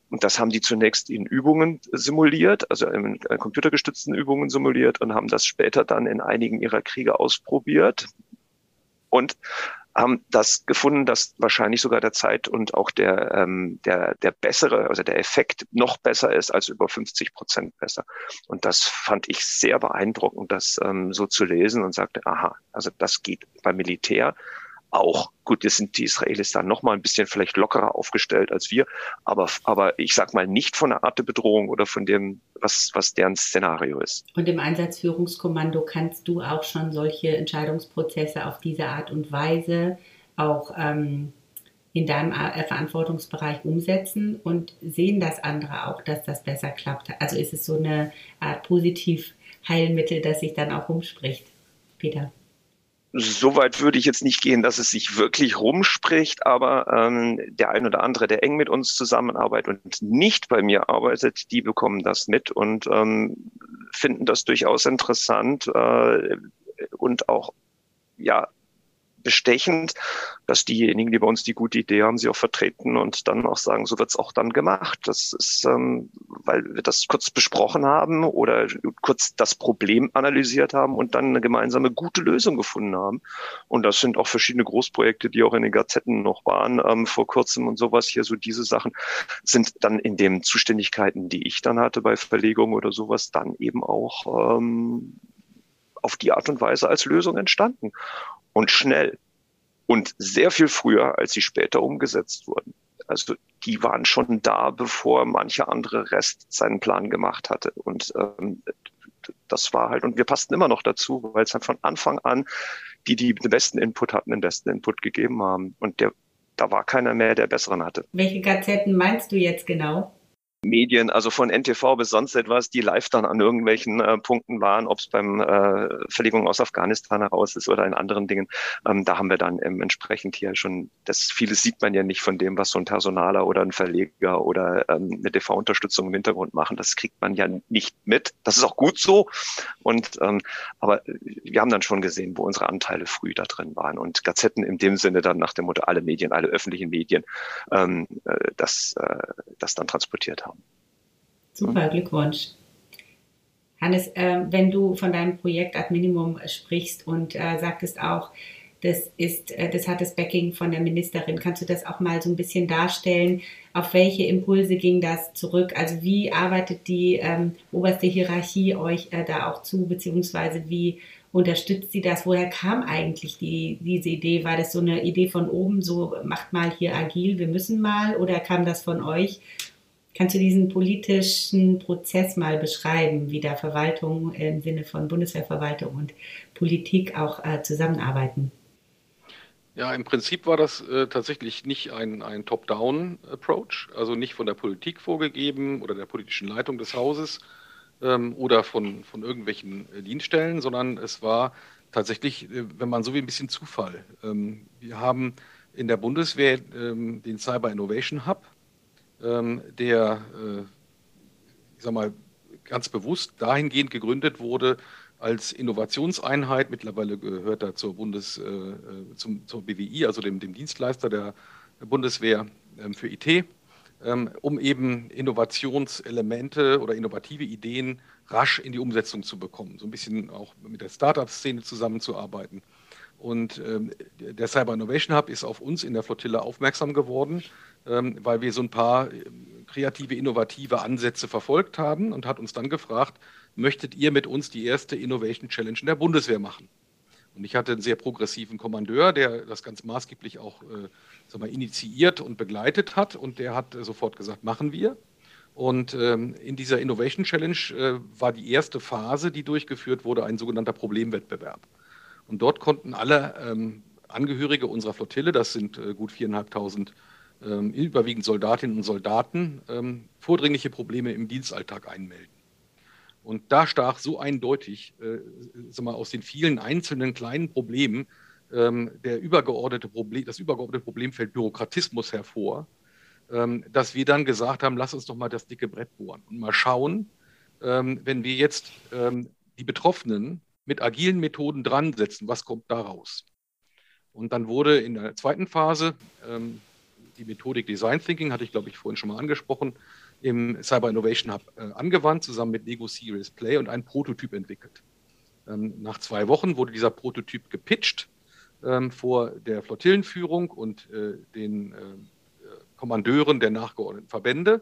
Und das haben die zunächst in Übungen simuliert, also in äh, computergestützten Übungen simuliert und haben das später dann in einigen ihrer Kriege ausprobiert und haben das gefunden, dass wahrscheinlich sogar der Zeit und auch der, ähm, der, der bessere, also der Effekt noch besser ist als über 50 Prozent besser. Und das fand ich sehr beeindruckend, das ähm, so zu lesen und sagte, aha, also das geht beim Militär auch. Gut, jetzt sind die Israelis da noch mal ein bisschen vielleicht lockerer aufgestellt als wir, aber, aber ich sag mal nicht von der Art der Bedrohung oder von dem, was, was deren Szenario ist. Und im Einsatzführungskommando kannst du auch schon solche Entscheidungsprozesse auf diese Art und Weise auch ähm, in deinem äh, Verantwortungsbereich umsetzen und sehen das andere auch, dass das besser klappt. Also ist es so eine Art Positiv-Heilmittel, das sich dann auch rumspricht, Peter so weit würde ich jetzt nicht gehen, dass es sich wirklich rumspricht, aber ähm, der ein oder andere, der eng mit uns zusammenarbeitet und nicht bei mir arbeitet, die bekommen das mit und ähm, finden das durchaus interessant äh, und auch ja bestechend, dass diejenigen, die bei uns die gute Idee haben, sie auch vertreten und dann auch sagen, so wird es auch dann gemacht. Das ist, ähm, weil wir das kurz besprochen haben oder kurz das Problem analysiert haben und dann eine gemeinsame gute Lösung gefunden haben. Und das sind auch verschiedene Großprojekte, die auch in den Gazetten noch waren ähm, vor kurzem und sowas hier. So diese Sachen sind dann in den Zuständigkeiten, die ich dann hatte bei Verlegung oder sowas, dann eben auch ähm, auf die Art und Weise als Lösung entstanden und schnell und sehr viel früher, als sie später umgesetzt wurden. Also die waren schon da, bevor mancher andere Rest seinen Plan gemacht hatte. Und ähm, das war halt, und wir passten immer noch dazu, weil es halt von Anfang an die, die den besten Input hatten, den besten Input gegeben haben. Und der, da war keiner mehr, der besseren hatte. Welche Gazetten meinst du jetzt genau? Medien, also von NTV bis sonst etwas, die live dann an irgendwelchen äh, Punkten waren, ob es beim äh, Verlegung aus Afghanistan heraus ist oder in anderen Dingen. Ähm, da haben wir dann ähm, entsprechend hier schon, das vieles sieht man ja nicht von dem, was so ein Personaler oder ein Verleger oder ähm, eine TV-Unterstützung im Hintergrund machen. Das kriegt man ja nicht mit. Das ist auch gut so. Und ähm, aber wir haben dann schon gesehen, wo unsere Anteile früh da drin waren. Und Gazetten in dem Sinne dann nach dem Motto alle Medien, alle öffentlichen Medien, ähm, äh, das, äh, das dann transportiert haben. Super, Glückwunsch. Hannes, äh, wenn du von deinem Projekt Ad Minimum sprichst und äh, sagtest auch, das, ist, äh, das hat das Backing von der Ministerin, kannst du das auch mal so ein bisschen darstellen? Auf welche Impulse ging das zurück? Also wie arbeitet die ähm, oberste Hierarchie euch äh, da auch zu, beziehungsweise wie unterstützt sie das? Woher kam eigentlich die, diese Idee? War das so eine Idee von oben, so macht mal hier agil, wir müssen mal, oder kam das von euch? Kannst du diesen politischen Prozess mal beschreiben, wie da Verwaltung im Sinne von Bundeswehrverwaltung und Politik auch äh, zusammenarbeiten? Ja, im Prinzip war das äh, tatsächlich nicht ein, ein Top-Down-Approach, also nicht von der Politik vorgegeben oder der politischen Leitung des Hauses ähm, oder von, von irgendwelchen äh, Dienststellen, sondern es war tatsächlich, äh, wenn man so wie ein bisschen Zufall. Ähm, wir haben in der Bundeswehr ähm, den Cyber Innovation Hub, der, äh, ich sag mal, ganz bewusst dahingehend gegründet wurde, als Innovationseinheit, mittlerweile gehört er zur Bundes, äh, zum, zur BWI, also dem, dem Dienstleister der Bundeswehr ähm, für IT, ähm, um eben Innovationselemente oder innovative Ideen rasch in die Umsetzung zu bekommen, so ein bisschen auch mit der Startup-Szene zusammenzuarbeiten. Und ähm, der Cyber Innovation Hub ist auf uns in der Flottille aufmerksam geworden, ähm, weil wir so ein paar ähm, kreative, innovative Ansätze verfolgt haben und hat uns dann gefragt, möchtet ihr mit uns die erste Innovation Challenge in der Bundeswehr machen? Und ich hatte einen sehr progressiven Kommandeur, der das ganz maßgeblich auch äh, mal, initiiert und begleitet hat. Und der hat äh, sofort gesagt, machen wir. Und ähm, in dieser Innovation Challenge äh, war die erste Phase, die durchgeführt wurde, ein sogenannter Problemwettbewerb. Und dort konnten alle ähm, Angehörige unserer Flottille, das sind äh, gut viereinhalbtausend ähm, überwiegend Soldatinnen und Soldaten, ähm, vordringliche Probleme im Dienstalltag einmelden. Und da stach so eindeutig äh, mal, aus den vielen einzelnen kleinen Problemen ähm, der übergeordnete Problem, das übergeordnete Problemfeld Bürokratismus hervor, ähm, dass wir dann gesagt haben, lass uns doch mal das dicke Brett bohren und mal schauen, ähm, wenn wir jetzt die Betroffenen mit agilen Methoden dran setzen, was kommt da raus? Und dann wurde in der zweiten Phase die Methodik Design Thinking, hatte ich glaube ich vorhin schon mal angesprochen, im Cyber Innovation Hub äh, angewandt, zusammen mit Lego Serious Play und einen Prototyp entwickelt. nach zwei Wochen wurde dieser Prototyp gepitcht vor der Flottillenführung und äh, den äh, Kommandeuren der nachgeordneten Verbände.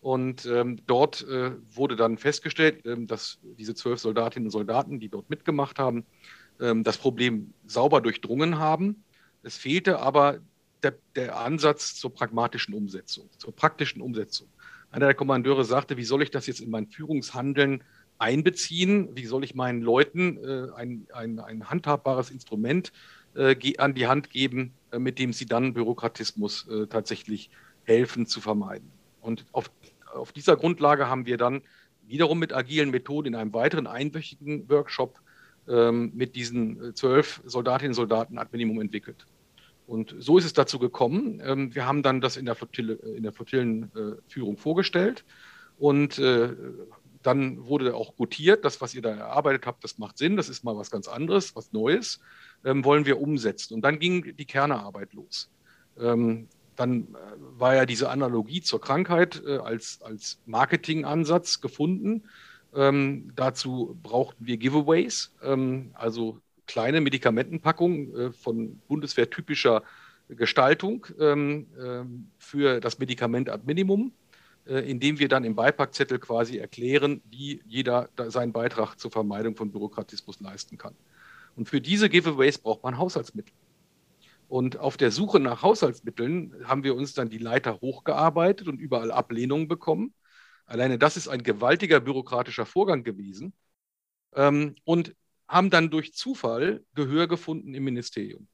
Und ähm, dort äh, wurde dann festgestellt, ähm, dass diese zwölf Soldatinnen und Soldaten, die dort mitgemacht haben, ähm, das Problem sauber durchdrungen haben. Es fehlte aber der, der, Ansatz zur pragmatischen Umsetzung, zur praktischen Umsetzung. Einer der Kommandeure sagte, wie soll ich das jetzt in mein Führungshandeln einbeziehen? Wie soll ich meinen Leuten äh, ein, ein, ein handhabbares Instrument äh, an die Hand geben, äh, mit dem sie dann Bürokratismus äh, tatsächlich helfen zu vermeiden. Und auf, auf dieser Grundlage haben wir dann wiederum mit agilen Methoden in einem weiteren einwöchigen Workshop ähm, mit diesen zwölf Soldatinnen und Soldaten ad Minimum entwickelt. Und so ist es dazu gekommen. Ähm, wir haben dann das in der, Flottille, in der Flottillenführung vorgestellt und äh, dann wurde auch gutiert, das, was ihr da erarbeitet habt, das macht Sinn, das ist mal was ganz anderes, was Neues ähm, wollen wir umsetzen. Und dann ging die Kernearbeit los. Ähm, dann äh, war ja diese Analogie zur Krankheit äh, als, als Marketingansatz gefunden. Ähm, dazu brauchten wir Giveaways, ähm, also kleine Medikamentenpackungen äh, von bundeswehrtypischer Gestaltung ähm, ähm, für das Medikament ad Minimum, äh, indem wir dann im Beipackzettel quasi erklären, wie jeder seinen Beitrag zur Vermeidung von Bürokratismus leisten kann. Und für diese Giveaways braucht man Haushaltsmittel. Und auf der Suche nach Haushaltsmitteln haben wir uns dann die Leiter hochgearbeitet und überall Ablehnungen bekommen. Alleine das ist ein gewaltiger bürokratischer Vorgang gewesen. Ähm, und haben dann durch Zufall Gehör gefunden im Ministerium.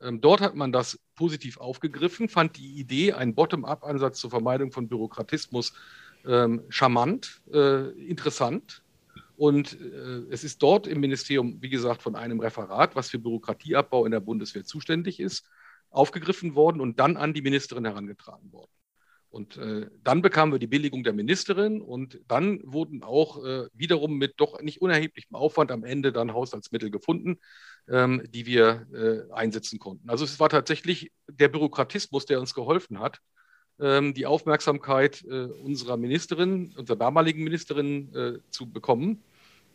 Ähm, dort hat man das positiv aufgegriffen, fand die Idee, einen Bottom-up-Ansatz zur Vermeidung von Bürokratismus ähm, charmant, äh, interessant und äh, es ist dort im Ministerium, wie gesagt, von einem Referat, was für Bürokratieabbau in der Bundeswehr zuständig ist, aufgegriffen worden und dann an die Ministerin herangetragen worden. Und äh, dann bekamen wir die Billigung der Ministerin und dann wurden auch äh, wiederum mit doch nicht unerheblichem Aufwand am Ende dann Haushaltsmittel gefunden, ähm, die wir äh, einsetzen konnten. Also es war tatsächlich der Bürokratismus, der uns geholfen hat, ähm, die Aufmerksamkeit äh, unserer Ministerin, unserer damaligen Ministerin äh, zu bekommen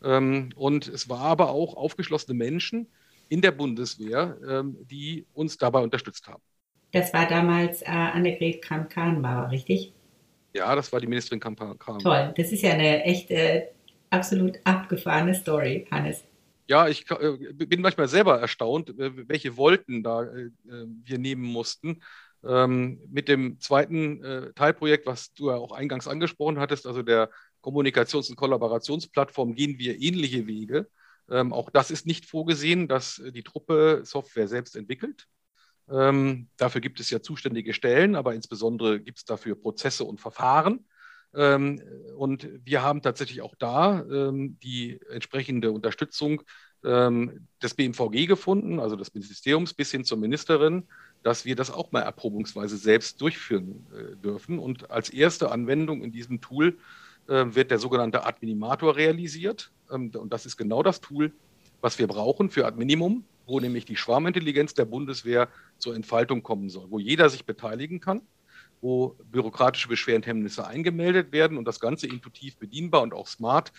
ähm, und es war aber auch aufgeschlossene Menschen in der Bundeswehr, ähm, die uns dabei unterstützt haben. Das war damals äh, Annegret Kramp-Karrenbauer, richtig? Ja, das war die Ministerin Kramp-Karrenbauer. Toll, das ist ja eine echt äh, absolut abgefahrene Story, Hannes. Ja, ich äh, bin manchmal selber erstaunt, äh, welche Wolken da äh, wir nehmen mussten. Ähm, mit dem zweiten äh, Teilprojekt, was du ja auch eingangs angesprochen hattest, also der Kommunikations- und Kollaborationsplattform gehen wir ähnliche Wege. Ähm, auch das ist nicht vorgesehen, dass die Truppe Software selbst entwickelt. Ähm, dafür gibt es ja zuständige Stellen, aber insbesondere gibt es dafür Prozesse und Verfahren. Ähm, und wir haben tatsächlich auch da ähm, die entsprechende Unterstützung ähm, des BMVG gefunden, also des Ministeriums bis hin zur Ministerin, dass wir das auch mal erprobungsweise selbst durchführen äh, dürfen. Und als erste Anwendung in diesem Tool äh, wird der sogenannte Adminimator realisiert. Ähm, und das ist genau das Tool, was wir brauchen für Adminimum, wo nämlich die Schwarmintelligenz der Bundeswehr zur Entfaltung kommen soll, wo jeder sich beteiligen kann, wo bürokratische Beschwerdenhemmnisse eingemeldet werden und das Ganze intuitiv bedienbar und auch smart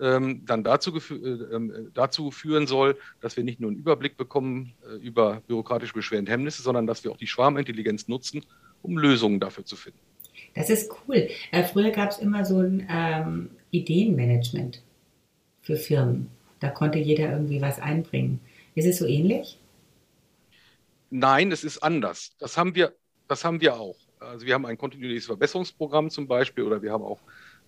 ähm, dann dazu, äh, äh, dazu, führen soll, dass wir nicht nur einen Überblick bekommen äh, über bürokratische Beschwerden und Hemmnisse, sondern dass wir auch die Schwarmintelligenz nutzen, um Lösungen dafür zu finden. Das ist cool. Äh, früher gab es immer so ein ähm, Ideenmanagement für Firmen. Da konnte jeder irgendwie was einbringen. Ist es so ähnlich? Nein, es ist anders. Das haben wir, das haben wir auch. Also wir haben ein kontinuierliches Verbesserungsprogramm zum Beispiel oder wir haben auch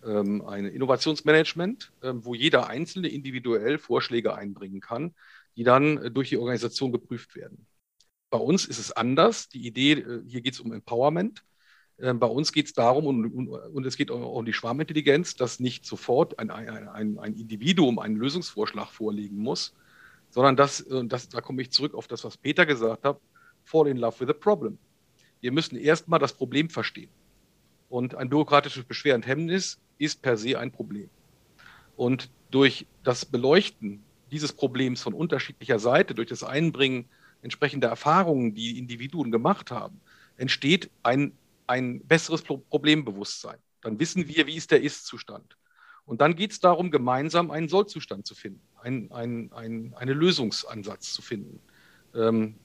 ähm, ein Innovationsmanagement, ähm, wo jeder Einzelne individuell Vorschläge einbringen kann, die dann äh, durch die Organisation geprüft werden. Bei uns ist es anders. Die Idee, äh, hier geht es um Empowerment. Ähm, bei uns geht es darum, und, und, und, es geht auch um die Schwarmintelligenz, dass nicht sofort ein, ein, ein, ein Individuum einen Lösungsvorschlag vorlegen muss, sondern dass, und das, da komme ich zurück auf das, was Peter gesagt hat, fall in love with the problem. Wir müssen erstmal das Problem verstehen. Und ein bürokratisches Beschwer ist per se ein Problem. Und durch das Beleuchten dieses Problems von unterschiedlicher Seite, durch das Einbringen entsprechender Erfahrungen, die Individuen gemacht haben, entsteht ein, ein besseres Problembewusstsein. Dann wissen wir, wie ist der Ist-Zustand. Und dann geht es darum, gemeinsam einen Sollzustand zu finden, ein, ein, ein, einen Lösungsansatz zu finden. Ähm,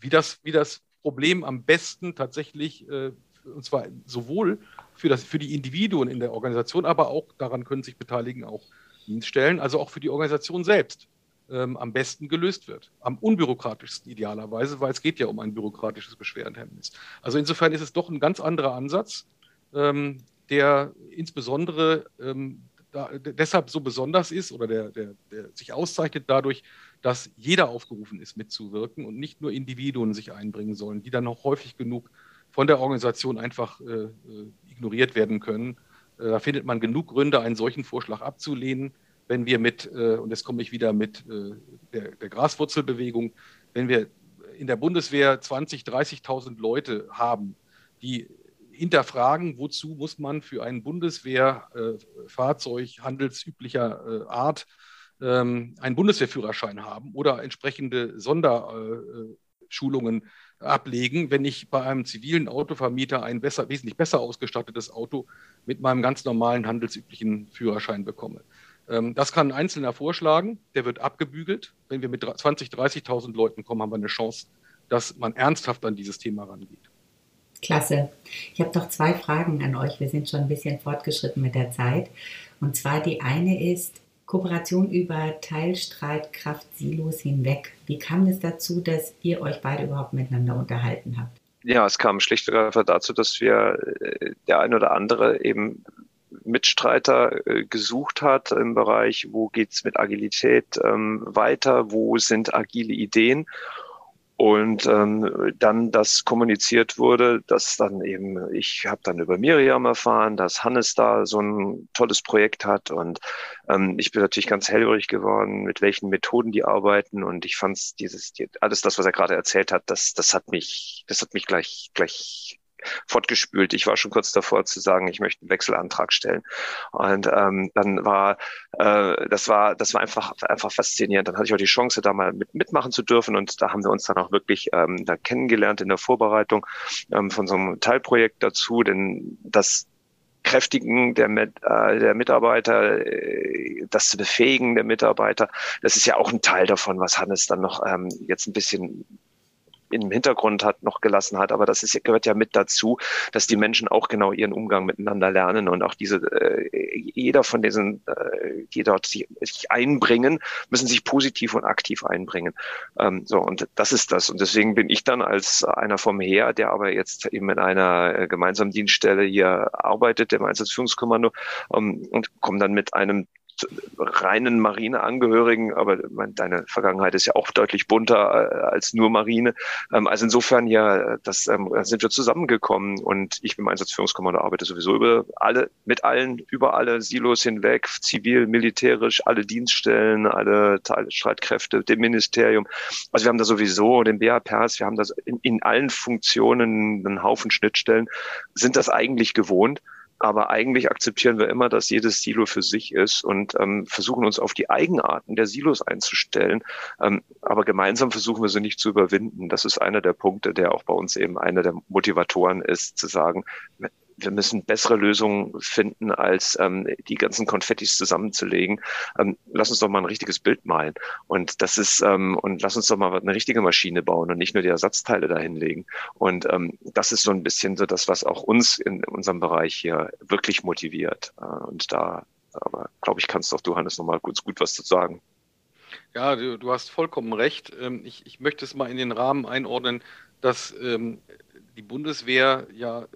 wie, das, wie das Problem am besten tatsächlich, äh, und zwar sowohl für, das, für die Individuen in der Organisation, aber auch daran können sich beteiligen auch Dienststellen, also auch für die Organisation selbst ähm, am besten gelöst wird. Am unbürokratischsten idealerweise, weil es geht ja um ein bürokratisches Beschwerdenhemmnis. Also insofern ist es doch ein ganz anderer Ansatz, ähm, der insbesondere ähm, da, deshalb so besonders ist oder der, der, der sich auszeichnet dadurch, dass jeder aufgerufen ist, mitzuwirken und nicht nur Individuen sich einbringen sollen, die dann noch häufig genug von der Organisation einfach äh, äh, ignoriert werden können. Äh, da findet man genug Gründe, einen solchen Vorschlag abzulehnen, wenn wir mit, äh, und jetzt komme ich wieder mit äh, der, der Graswurzelbewegung, wenn wir in der Bundeswehr 20.000, 30.000 Leute haben, die hinterfragen, wozu muss man für ein Bundeswehrfahrzeug äh, handelsüblicher Art ähm, einen Bundeswehrführerschein haben oder entsprechende Sonderschulungen ablegen, wenn ich bei einem zivilen Autovermieter ein besser, wesentlich besser ausgestattetes Auto mit meinem ganz normalen handelsüblichen Führerschein bekomme. Ähm, das kann ein Einzelner vorschlagen, der wird abgebügelt. Wenn wir mit 20.000, 30.000 Leuten kommen, haben wir eine Chance, dass man ernsthaft an dieses Thema rangeht. Klasse. Ich habe noch zwei Fragen an euch. Wir sind schon ein bisschen fortgeschritten mit der Zeit. Und zwar die eine ist, Kooperation über Teilstreitkraft-Silos hinweg. Wie kam es dazu, dass ihr euch beide überhaupt miteinander unterhalten habt? Ja, es kam schlicht und einfach dazu, dass wir äh, der ein oder andere eben Mitstreiter äh, gesucht hat im Bereich, wo geht's mit Agilität ähm, weiter, wo sind agile Ideen? Und ähm, dann das kommuniziert wurde, dass dann eben, ich habe dann über Miriam erfahren, dass Hannes da so ein tolles Projekt hat und ähm, ich bin natürlich ganz hellhörig geworden, mit welchen Methoden die arbeiten und ich fand dieses, alles das, was er gerade erzählt hat, das, das hat mich, das hat mich gleich, gleich fortgespült. Ich war schon kurz davor zu sagen, ich möchte einen Wechselantrag stellen. Und ähm, dann war äh, das war das war einfach einfach faszinierend. Dann hatte ich auch die Chance, da mal mit, mitmachen zu dürfen und da haben wir uns dann auch wirklich ähm, da kennengelernt in der Vorbereitung ähm, von so einem Teilprojekt dazu, denn das Kräftigen der, äh, der Mitarbeiter, äh, das Befähigen der Mitarbeiter, das ist ja auch ein Teil davon, was Hannes dann noch ähm, jetzt ein bisschen im Hintergrund hat, noch gelassen hat. Aber das ist, gehört ja mit dazu, dass die Menschen auch genau ihren Umgang miteinander lernen und auch diese, äh, jeder von diesen, äh, die dort sich einbringen, müssen sich positiv und aktiv einbringen. Ähm, so, und das ist das. Und deswegen bin ich dann als einer vom Heer, der aber jetzt eben in einer äh, gemeinsamen Dienststelle hier arbeitet, dem Einsatzführungskommando, ähm, und komme dann mit einem reinen Marineangehörigen, aber meine, deine Vergangenheit ist ja auch deutlich bunter äh, als nur Marine. Ähm, also insofern ja, das ähm, sind wir zusammengekommen und ich beim Einsatzführungskommando arbeite sowieso über alle, mit allen, über alle Silos hinweg, zivil, militärisch, alle Dienststellen, alle Streitkräfte, dem Ministerium. Also wir haben da sowieso den BAPers, wir haben das in, in allen Funktionen einen Haufen Schnittstellen, sind das eigentlich gewohnt. Aber eigentlich akzeptieren wir immer, dass jedes Silo für sich ist und ähm, versuchen uns auf die Eigenarten der Silos einzustellen. Ähm, aber gemeinsam versuchen wir sie nicht zu überwinden. Das ist einer der Punkte, der auch bei uns eben einer der Motivatoren ist, zu sagen, wir müssen bessere Lösungen finden, als ähm, die ganzen Konfettis zusammenzulegen. Ähm, lass uns doch mal ein richtiges Bild malen. Und das ist, ähm, und lass uns doch mal eine richtige Maschine bauen und nicht nur die Ersatzteile dahinlegen. Und ähm, das ist so ein bisschen so das, was auch uns in unserem Bereich hier wirklich motiviert. Äh, und da, aber glaube ich, kannst doch du, Hannes, noch mal kurz gut was zu sagen. Ja, du, du hast vollkommen recht. Ähm, ich, ich möchte es mal in den Rahmen einordnen, dass ähm, die Bundeswehr ja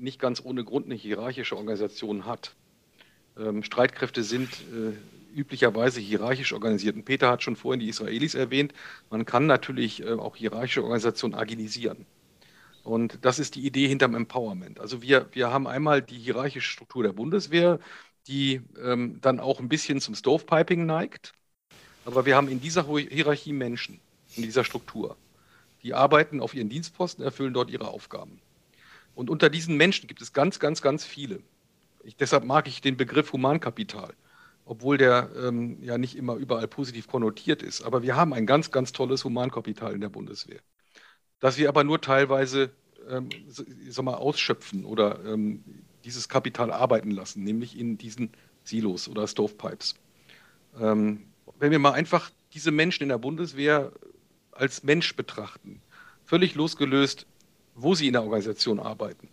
nicht ganz ohne Grund eine hierarchische Organisation hat. Ähm, Streitkräfte sind äh, üblicherweise hierarchisch organisiert. Und Peter hat schon vorhin die Israelis erwähnt. Man kann natürlich äh, auch hierarchische Organisationen agilisieren. Und das ist die Idee hinterm Empowerment. Also wir, wir haben einmal die hierarchische Struktur der Bundeswehr, die ähm, dann auch ein bisschen zum Stovepiping neigt. Aber wir haben in dieser Hierarchie Menschen, in dieser Struktur. Die arbeiten auf ihren Dienstposten, erfüllen dort ihre Aufgaben. Und unter diesen Menschen gibt es ganz, ganz, ganz viele. Ich, deshalb mag ich den Begriff Humankapital, obwohl der ähm, ja nicht immer überall positiv konnotiert ist. Aber wir haben ein ganz, ganz tolles Humankapital in der Bundeswehr, das wir aber nur teilweise ähm, sag mal, ausschöpfen oder ähm, dieses Kapital arbeiten lassen, nämlich in diesen Silos oder Stovepipes. Ähm, wenn wir mal einfach diese Menschen in der Bundeswehr als Mensch betrachten, völlig losgelöst, wo sie in der Organisation arbeiten,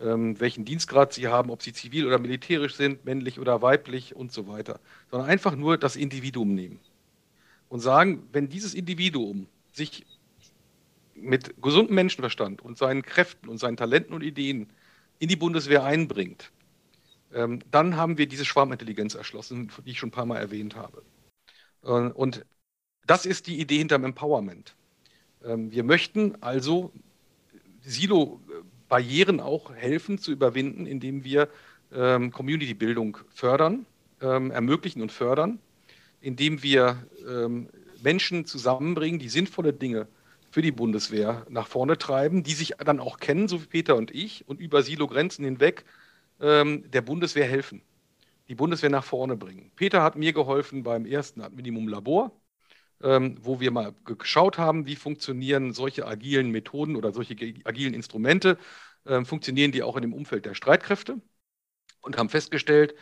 ähm, welchen Dienstgrad sie haben, ob sie zivil oder militärisch sind, männlich oder weiblich und so weiter, sondern einfach nur das Individuum nehmen und sagen, wenn dieses Individuum sich mit gesundem Menschenverstand und seinen Kräften und seinen Talenten und Ideen in die Bundeswehr einbringt, ähm, dann haben wir diese Schwarmintelligenz erschlossen, die ich schon ein paar Mal erwähnt habe. Äh, und das ist die Idee hinterm Empowerment. Ähm, wir möchten also Silo-Barrieren auch helfen zu überwinden, indem wir ähm, Community-Bildung fördern, ähm, ermöglichen und fördern, indem wir Menschen zusammenbringen, die sinnvolle Dinge für die Bundeswehr nach vorne treiben, die sich dann auch kennen, so wie Peter und ich, und über Silo-Grenzen hinweg der Bundeswehr helfen die Bundeswehr nach vorne bringen. Peter hat mir geholfen beim ersten Minimum Labor, ähm, wo wir mal geschaut haben, wie funktionieren solche agilen Methoden oder solche agilen Instrumente, ähm, funktionieren die auch in dem Umfeld der Streitkräfte und haben festgestellt,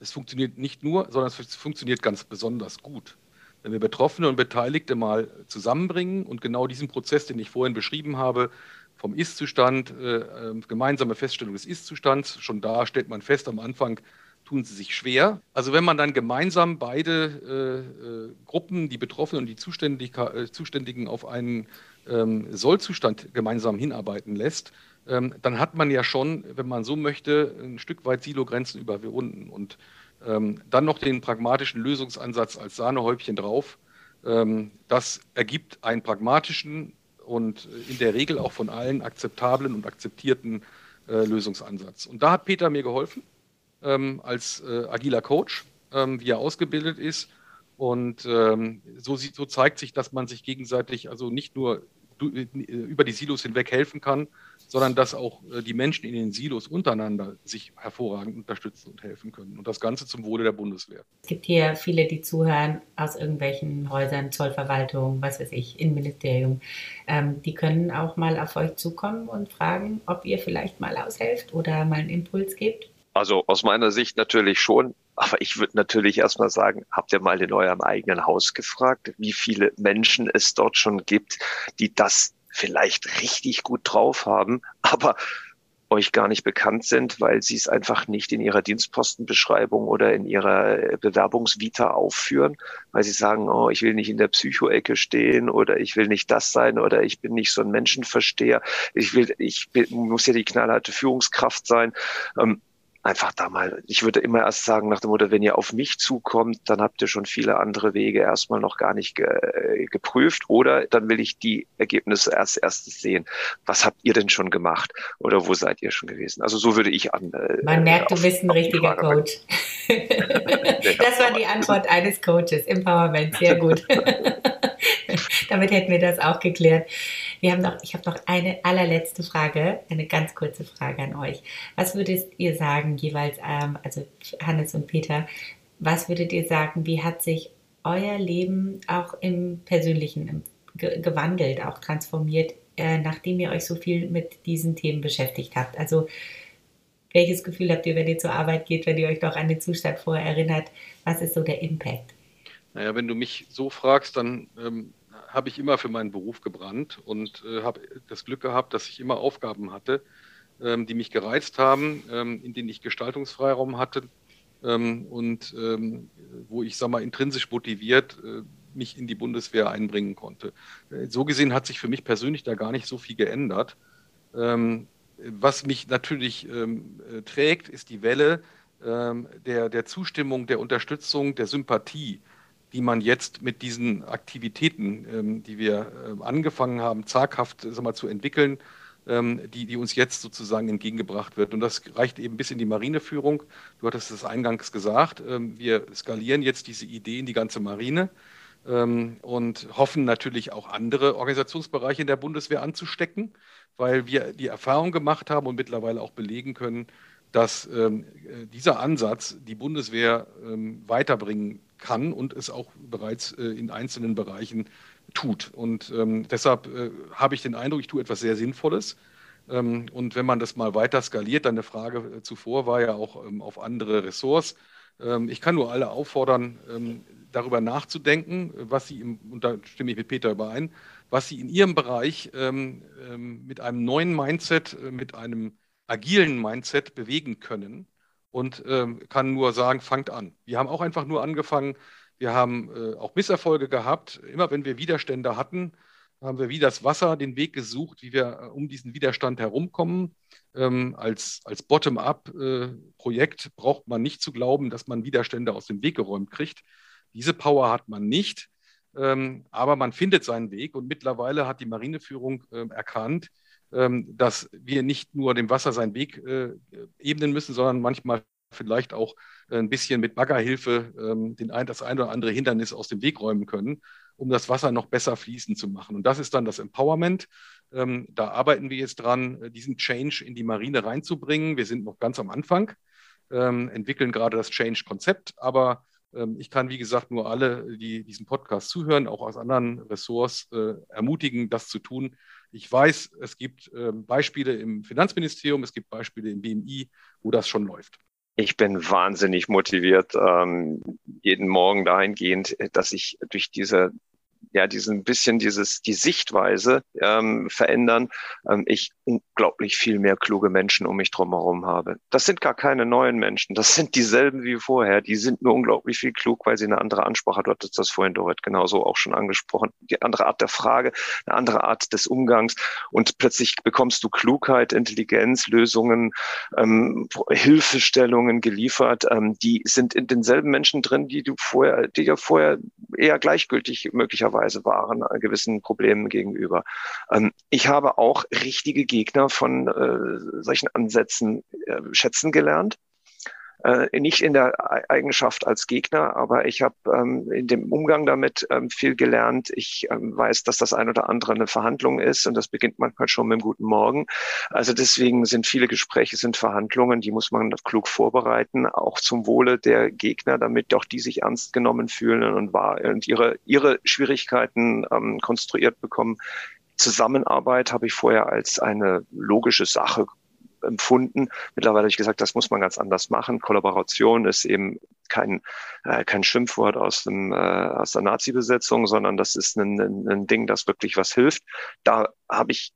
es funktioniert nicht nur, sondern es funktioniert ganz besonders gut. Wenn wir Betroffene und Beteiligte mal zusammenbringen und genau diesen Prozess, den ich vorhin beschrieben habe, vom Ist-Zustand, äh, äh gemeinsame Feststellung des Ist-Zustands, schon da stellt man fest am Anfang, tun sie sich schwer. Also wenn man dann gemeinsam beide äh, äh, Gruppen, die Betroffenen und die äh, Zuständigen auf einen ähm, Sollzustand gemeinsam hinarbeiten lässt, ähm, dann hat man ja schon, wenn man so möchte, ein Stück weit Silogrenzen überwunden und ähm, dann noch den pragmatischen Lösungsansatz als Sahnehäubchen drauf. Ähm, das ergibt einen pragmatischen und in der Regel auch von allen akzeptablen und akzeptierten äh, Lösungsansatz. Und da hat Peter mir geholfen ähm, als äh, agiler Coach, ähm, wie er ausgebildet ist. Und ähm, so, so, zeigt sich, dass man sich gegenseitig also nicht nur äh, über die Silos hinweg helfen kann, sondern dass auch äh, die Menschen in den Silos untereinander sich hervorragend unterstützen und helfen können. Und das Ganze zum Wohle der Bundeswehr. Es gibt hier viele, die zuhören aus irgendwelchen Häusern, Zollverwaltung, was weiß ich, Innenministerium. Ähm, die können auch mal auf euch zukommen und fragen, ob ihr vielleicht mal aushelft oder mal einen Impuls gebt. Also aus meiner Sicht natürlich schon. Aber ich würde natürlich erstmal sagen, habt ihr mal in eurem eigenen Haus gefragt, wie viele Menschen es dort schon gibt, die das vielleicht richtig gut drauf haben, aber euch gar nicht bekannt sind, weil sie es einfach nicht in ihrer Dienstpostenbeschreibung oder in ihrer Bewerbungsvita aufführen, weil sie sagen, oh, ich will nicht in der Psychoecke stehen oder ich will nicht das sein oder ich bin nicht so ein Menschenversteher, ich will, ich bin, muss ja die knallharte Führungskraft sein. Ähm, einfach da mal, ich würde immer erst sagen nach dem Motto, wenn ihr auf mich zukommt, dann habt ihr schon viele andere Wege erstmal noch gar nicht ge äh, geprüft oder dann will ich die Ergebnisse erst erstes sehen. Was habt ihr denn schon gemacht oder wo seid ihr schon gewesen? Also so würde ich an. Äh, Man merkt, auf, du bist ein richtiger Coach. das war die Antwort eines Coaches. Empowerment, sehr gut. Damit hätten wir das auch geklärt. Wir haben noch, ich habe noch eine allerletzte Frage, eine ganz kurze Frage an euch. Was würdet ihr sagen, jeweils, ähm, also Hannes und Peter, was würdet ihr sagen, wie hat sich euer Leben auch im Persönlichen gewandelt, auch transformiert, äh, nachdem ihr euch so viel mit diesen Themen beschäftigt habt? Also Welches Gefühl habt ihr, wenn ihr zur Arbeit geht, wenn ihr euch doch an den Zustand vorher erinnert? Was ist so der Impact? Naja, wenn du mich so fragst, dann ähm, habe ich immer für meinen Beruf gebrannt und äh, habe das Glück gehabt, dass ich immer Aufgaben hatte, ähm, die mich gereizt haben, ähm, in denen ich Gestaltungsfreiraum hatte ähm, und ähm, wo ich, sag mal, intrinsisch motiviert äh, mich in die Bundeswehr einbringen konnte. Äh, so gesehen hat sich für mich persönlich da gar nicht so viel geändert. Ähm, was mich natürlich ähm, äh, trägt, ist die Welle der, der Zustimmung, der Unterstützung, der Sympathie, die man jetzt mit diesen Aktivitäten, ähm, die wir äh, angefangen haben, zaghaft sag mal, zu entwickeln, ähm, die, die uns jetzt sozusagen entgegengebracht wird. Und das reicht eben bis in die Marineführung. Du hattest es eingangs gesagt. Ähm, wir skalieren jetzt diese Idee in die ganze Marine ähm, und hoffen natürlich auch andere Organisationsbereiche in der Bundeswehr anzustecken weil wir die Erfahrung gemacht haben und mittlerweile auch belegen können, dass ähm, dieser Ansatz die Bundeswehr ähm, weiterbringen kann und es auch bereits äh, in einzelnen Bereichen tut. Und ähm, deshalb äh, habe ich den Eindruck, ich tue etwas sehr Sinnvolles. Ähm, und wenn man das mal weiter skaliert, dann eine Frage äh, zuvor war ja auch ähm, auf andere Ressorts. Ähm, ich kann nur alle auffordern, darüber nachzudenken, was sie, im, und da stimme ich mit Peter überein, was sie in ihrem Bereich ähm, ähm, mit einem neuen Mindset, mit einem agilen Mindset bewegen können. Und ähm, kann nur sagen, fangt an. Wir haben auch einfach nur angefangen. Wir haben äh, auch Misserfolge gehabt. Immer wenn wir Widerstände hatten, haben wir wie das Wasser den Weg gesucht, wie wir äh, um diesen Widerstand herumkommen. Ähm, als als Bottom-up-Projekt äh, braucht man nicht zu glauben, dass man Widerstände aus dem Weg geräumt kriegt. Diese Power hat man nicht. Ähm, aber man findet seinen Weg und mittlerweile hat die Marineführung ähm, erkannt, dass wir nicht nur dem Wasser seinen Weg äh, ebnen müssen, sondern manchmal vielleicht auch ein bisschen mit Baggerhilfe den ein, das ein oder andere Hindernis aus dem Weg räumen können, um das Wasser noch besser fließen zu machen. Und das ist dann das Empowerment. da arbeiten wir jetzt dran, äh, diesen Change in die Marine reinzubringen. Wir sind noch ganz am Anfang, entwickeln gerade das Change-Konzept, aber ähm, ich kann, wie gesagt, nur alle, die diesen Podcast zuhören, auch aus anderen Ressorts, äh, ermutigen, das zu tun. Ich weiß, es gibt ähm, Beispiele im Finanzministerium, es gibt Beispiele im BMI, wo das schon läuft. Ich bin wahnsinnig motiviert, ähm, jeden Morgen dahingehend, dass ich durch diese ja, diesen bisschen dieses, die Sichtweise ähm, verändern, ähm, ich unglaublich viel mehr kluge Menschen um mich drumherum habe. Das sind gar keine neuen Menschen, das sind dieselben wie vorher. Die sind nur unglaublich viel klug, weil sie eine andere Ansprache, du hattest das vorhin, Dorit, genauso auch schon angesprochen, die andere Art der Frage, eine andere Art des Umgangs und plötzlich bekommst du Klugheit, Intelligenz, Lösungen, ähm, Hilfestellungen geliefert, ähm, die sind in denselben Menschen drin, die du vorher, die ja vorher eher gleichgültig möglicherweise Weise waren äh, gewissen Problemen gegenüber. Ähm, ich habe auch richtige Gegner von äh, solchen Ansätzen äh, schätzen gelernt äh, nicht in der Eigenschaft als Gegner, aber ich habe ähm, in dem Umgang damit ähm, viel gelernt. Ich ähm, weiß, dass das ein oder andere eine Verhandlung ist und das beginnt manchmal schon mit einem guten Morgen. Also deswegen sind viele Gespräche, sind Verhandlungen, die muss man klug vorbereiten, auch zum Wohle der Gegner, damit auch die sich ernst genommen fühlen und, wahr, und ihre, ihre Schwierigkeiten ähm, konstruiert bekommen. Zusammenarbeit habe ich vorher als eine logische Sache empfunden. Mittlerweile habe ich gesagt, das muss man ganz anders machen. Kollaboration ist eben kein, äh, kein Schimpfwort aus, dem, äh, aus der Nazi-Besetzung, sondern das ist ein, ein, ein Ding, das wirklich was hilft. Da habe ich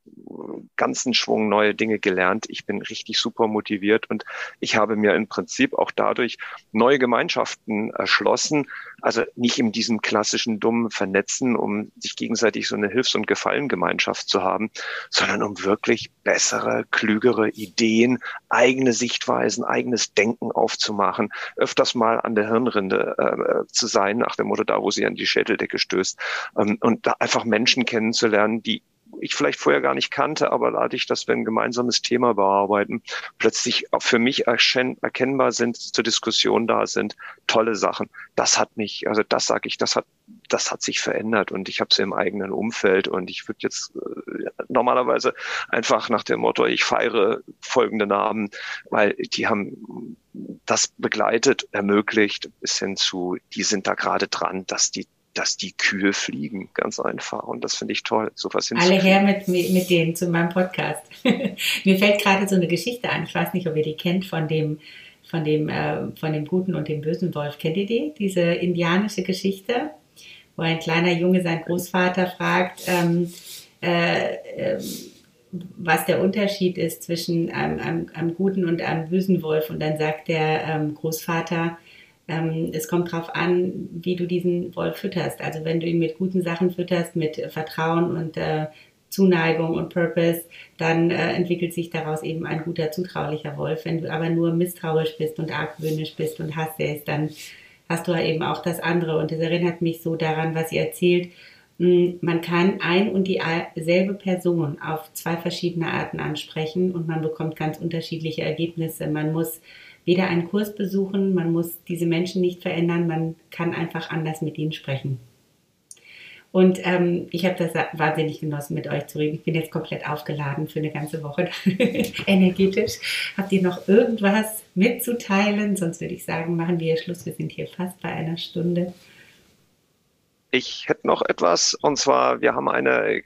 ganzen Schwung neue Dinge gelernt. Ich bin richtig super motiviert und ich habe mir im Prinzip auch dadurch neue Gemeinschaften erschlossen. Also nicht in diesem klassischen dummen Vernetzen, um sich gegenseitig so eine Hilfs- und Gefallengemeinschaft zu haben, sondern um wirklich bessere, klügere Ideen, eigene Sichtweisen, eigenes Denken aufzumachen, öfters mal an der Hirnrinde äh, zu sein, nach dem Motto da, wo sie an die Schädeldecke stößt ähm, und da einfach Menschen kennenzulernen, die ich vielleicht vorher gar nicht kannte, aber dadurch, dass wir ein gemeinsames Thema bearbeiten, plötzlich auch für mich erkennbar sind, zur Diskussion da sind, tolle Sachen. Das hat mich, also das sage ich, das hat, das hat sich verändert und ich habe es im eigenen Umfeld und ich würde jetzt äh, normalerweise einfach nach dem Motto, ich feiere folgende Namen, weil die haben das begleitet, ermöglicht, bis hin zu, die sind da gerade dran, dass die dass die Kühe fliegen, ganz einfach. Und das finde ich toll, sowas Alle her mit, mit denen zu meinem Podcast. Mir fällt gerade so eine Geschichte ein. Ich weiß nicht, ob ihr die kennt von dem, von dem, äh, von dem guten und dem bösen Wolf. Kennt ihr die? Diese indianische Geschichte, wo ein kleiner Junge seinen Großvater fragt, ähm, äh, äh, was der Unterschied ist zwischen einem, einem, einem, guten und einem bösen Wolf. Und dann sagt der ähm, Großvater, ähm, es kommt darauf an, wie du diesen Wolf fütterst. Also wenn du ihn mit guten Sachen fütterst, mit Vertrauen und äh, Zuneigung und Purpose, dann äh, entwickelt sich daraus eben ein guter, zutraulicher Wolf. Wenn du aber nur misstrauisch bist und argwöhnisch bist und hasst dann hast du eben auch das andere. Und das erinnert mich so daran, was ihr erzählt. Hm, man kann ein und dieselbe Person auf zwei verschiedene Arten ansprechen und man bekommt ganz unterschiedliche Ergebnisse. Man muss weder einen Kurs besuchen, man muss diese Menschen nicht verändern, man kann einfach anders mit ihnen sprechen. Und ähm, ich habe das wahnsinnig genossen, mit euch zu reden. Ich bin jetzt komplett aufgeladen für eine ganze Woche, energetisch. Habt ihr noch irgendwas mitzuteilen? Sonst würde ich sagen, machen wir Schluss. Wir sind hier fast bei einer Stunde. Ich hätte noch etwas, und zwar, wir haben eine, äh,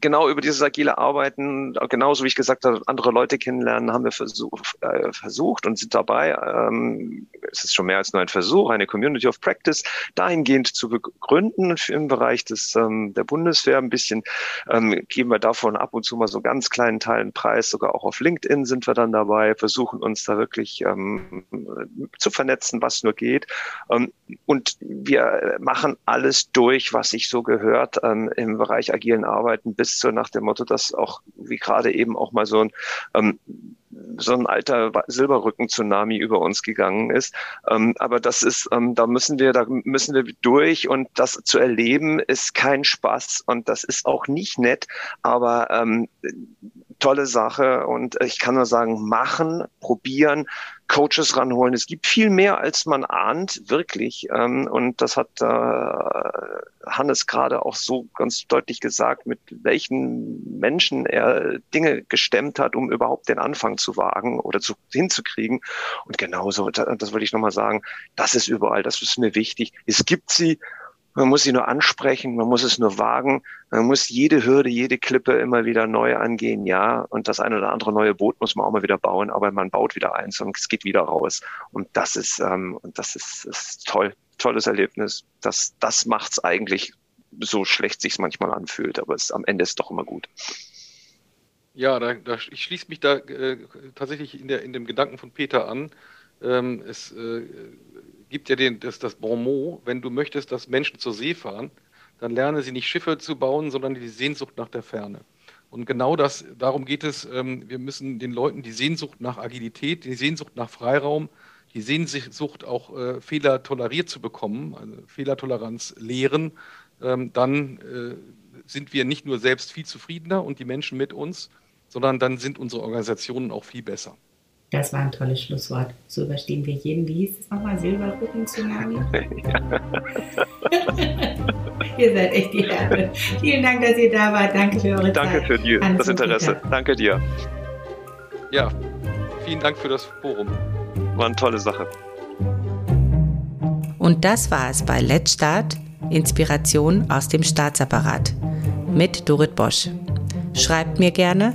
genau über dieses agile Arbeiten, genauso wie ich gesagt habe, andere Leute kennenlernen, haben wir versuch, äh, versucht und sind dabei, ähm, es ist schon mehr als nur ein Versuch, eine Community of Practice dahingehend zu begründen im Bereich des, ähm, der Bundeswehr. Ein bisschen ähm, geben wir davon ab und zu mal so ganz kleinen Teilen Preis, sogar auch auf LinkedIn sind wir dann dabei, versuchen uns da wirklich ähm, zu vernetzen, was nur geht. Ähm, und wir machen alles durch, was sich so gehört ähm, im Bereich agilen Arbeiten, bis zu nach dem Motto, dass auch, wie gerade eben auch mal so ein ähm, so ein alter Silberrücken-Tsunami über uns gegangen ist. Ähm, aber das ist, ähm, da müssen wir, da müssen wir durch und das zu erleben ist kein Spaß und das ist auch nicht nett, aber ähm, tolle Sache und ich kann nur sagen, machen, probieren, Coaches ranholen. Es gibt viel mehr, als man ahnt, wirklich. Ähm, und das hat äh, Hannes gerade auch so ganz deutlich gesagt, mit welchen Menschen er Dinge gestemmt hat, um überhaupt den Anfang zu wagen oder zu, hinzukriegen. Und genauso, das wollte ich nochmal sagen, das ist überall, das ist mir wichtig. Es gibt sie man muss sie nur ansprechen, man muss es nur wagen, man muss jede Hürde, jede Klippe immer wieder neu angehen, ja. Und das eine oder andere neue Boot muss man auch mal wieder bauen, aber man baut wieder eins und es geht wieder raus. Und das ist, ähm, und das ist, ist toll, tolles Erlebnis. Das, das macht's eigentlich so schlecht sich's manchmal anfühlt, aber es am Ende ist doch immer gut. Ja, da, da, ich schließe mich da äh, tatsächlich in, der, in dem Gedanken von Peter an. Ähm, es äh, gibt ja den, das, das Bon mot, wenn du möchtest, dass Menschen zur See fahren, dann lerne sie nicht Schiffe zu bauen, sondern die Sehnsucht nach der Ferne. Und genau das, darum geht es. Ähm, wir müssen den Leuten die Sehnsucht nach Agilität, die Sehnsucht nach Freiraum, die Sehnsucht auch äh, Fehler toleriert zu bekommen, also Fehlertoleranz lehren. Ähm, dann äh, sind wir nicht nur selbst viel zufriedener und die Menschen mit uns, sondern dann sind unsere Organisationen auch viel besser. Das war ein tolles Schlusswort. So überstehen wir jeden, wie hieß es nochmal, Silberrücken-Tsunami? ihr seid echt die Herren. Vielen Dank, dass ihr da wart. Danke für eure Danke Zeit. für die, das Interesse. Peter. Danke dir. Ja, vielen Dank für das Forum. War eine tolle Sache. Und das war es bei Let's Start, Inspiration aus dem Staatsapparat mit Dorit Bosch. Schreibt mir gerne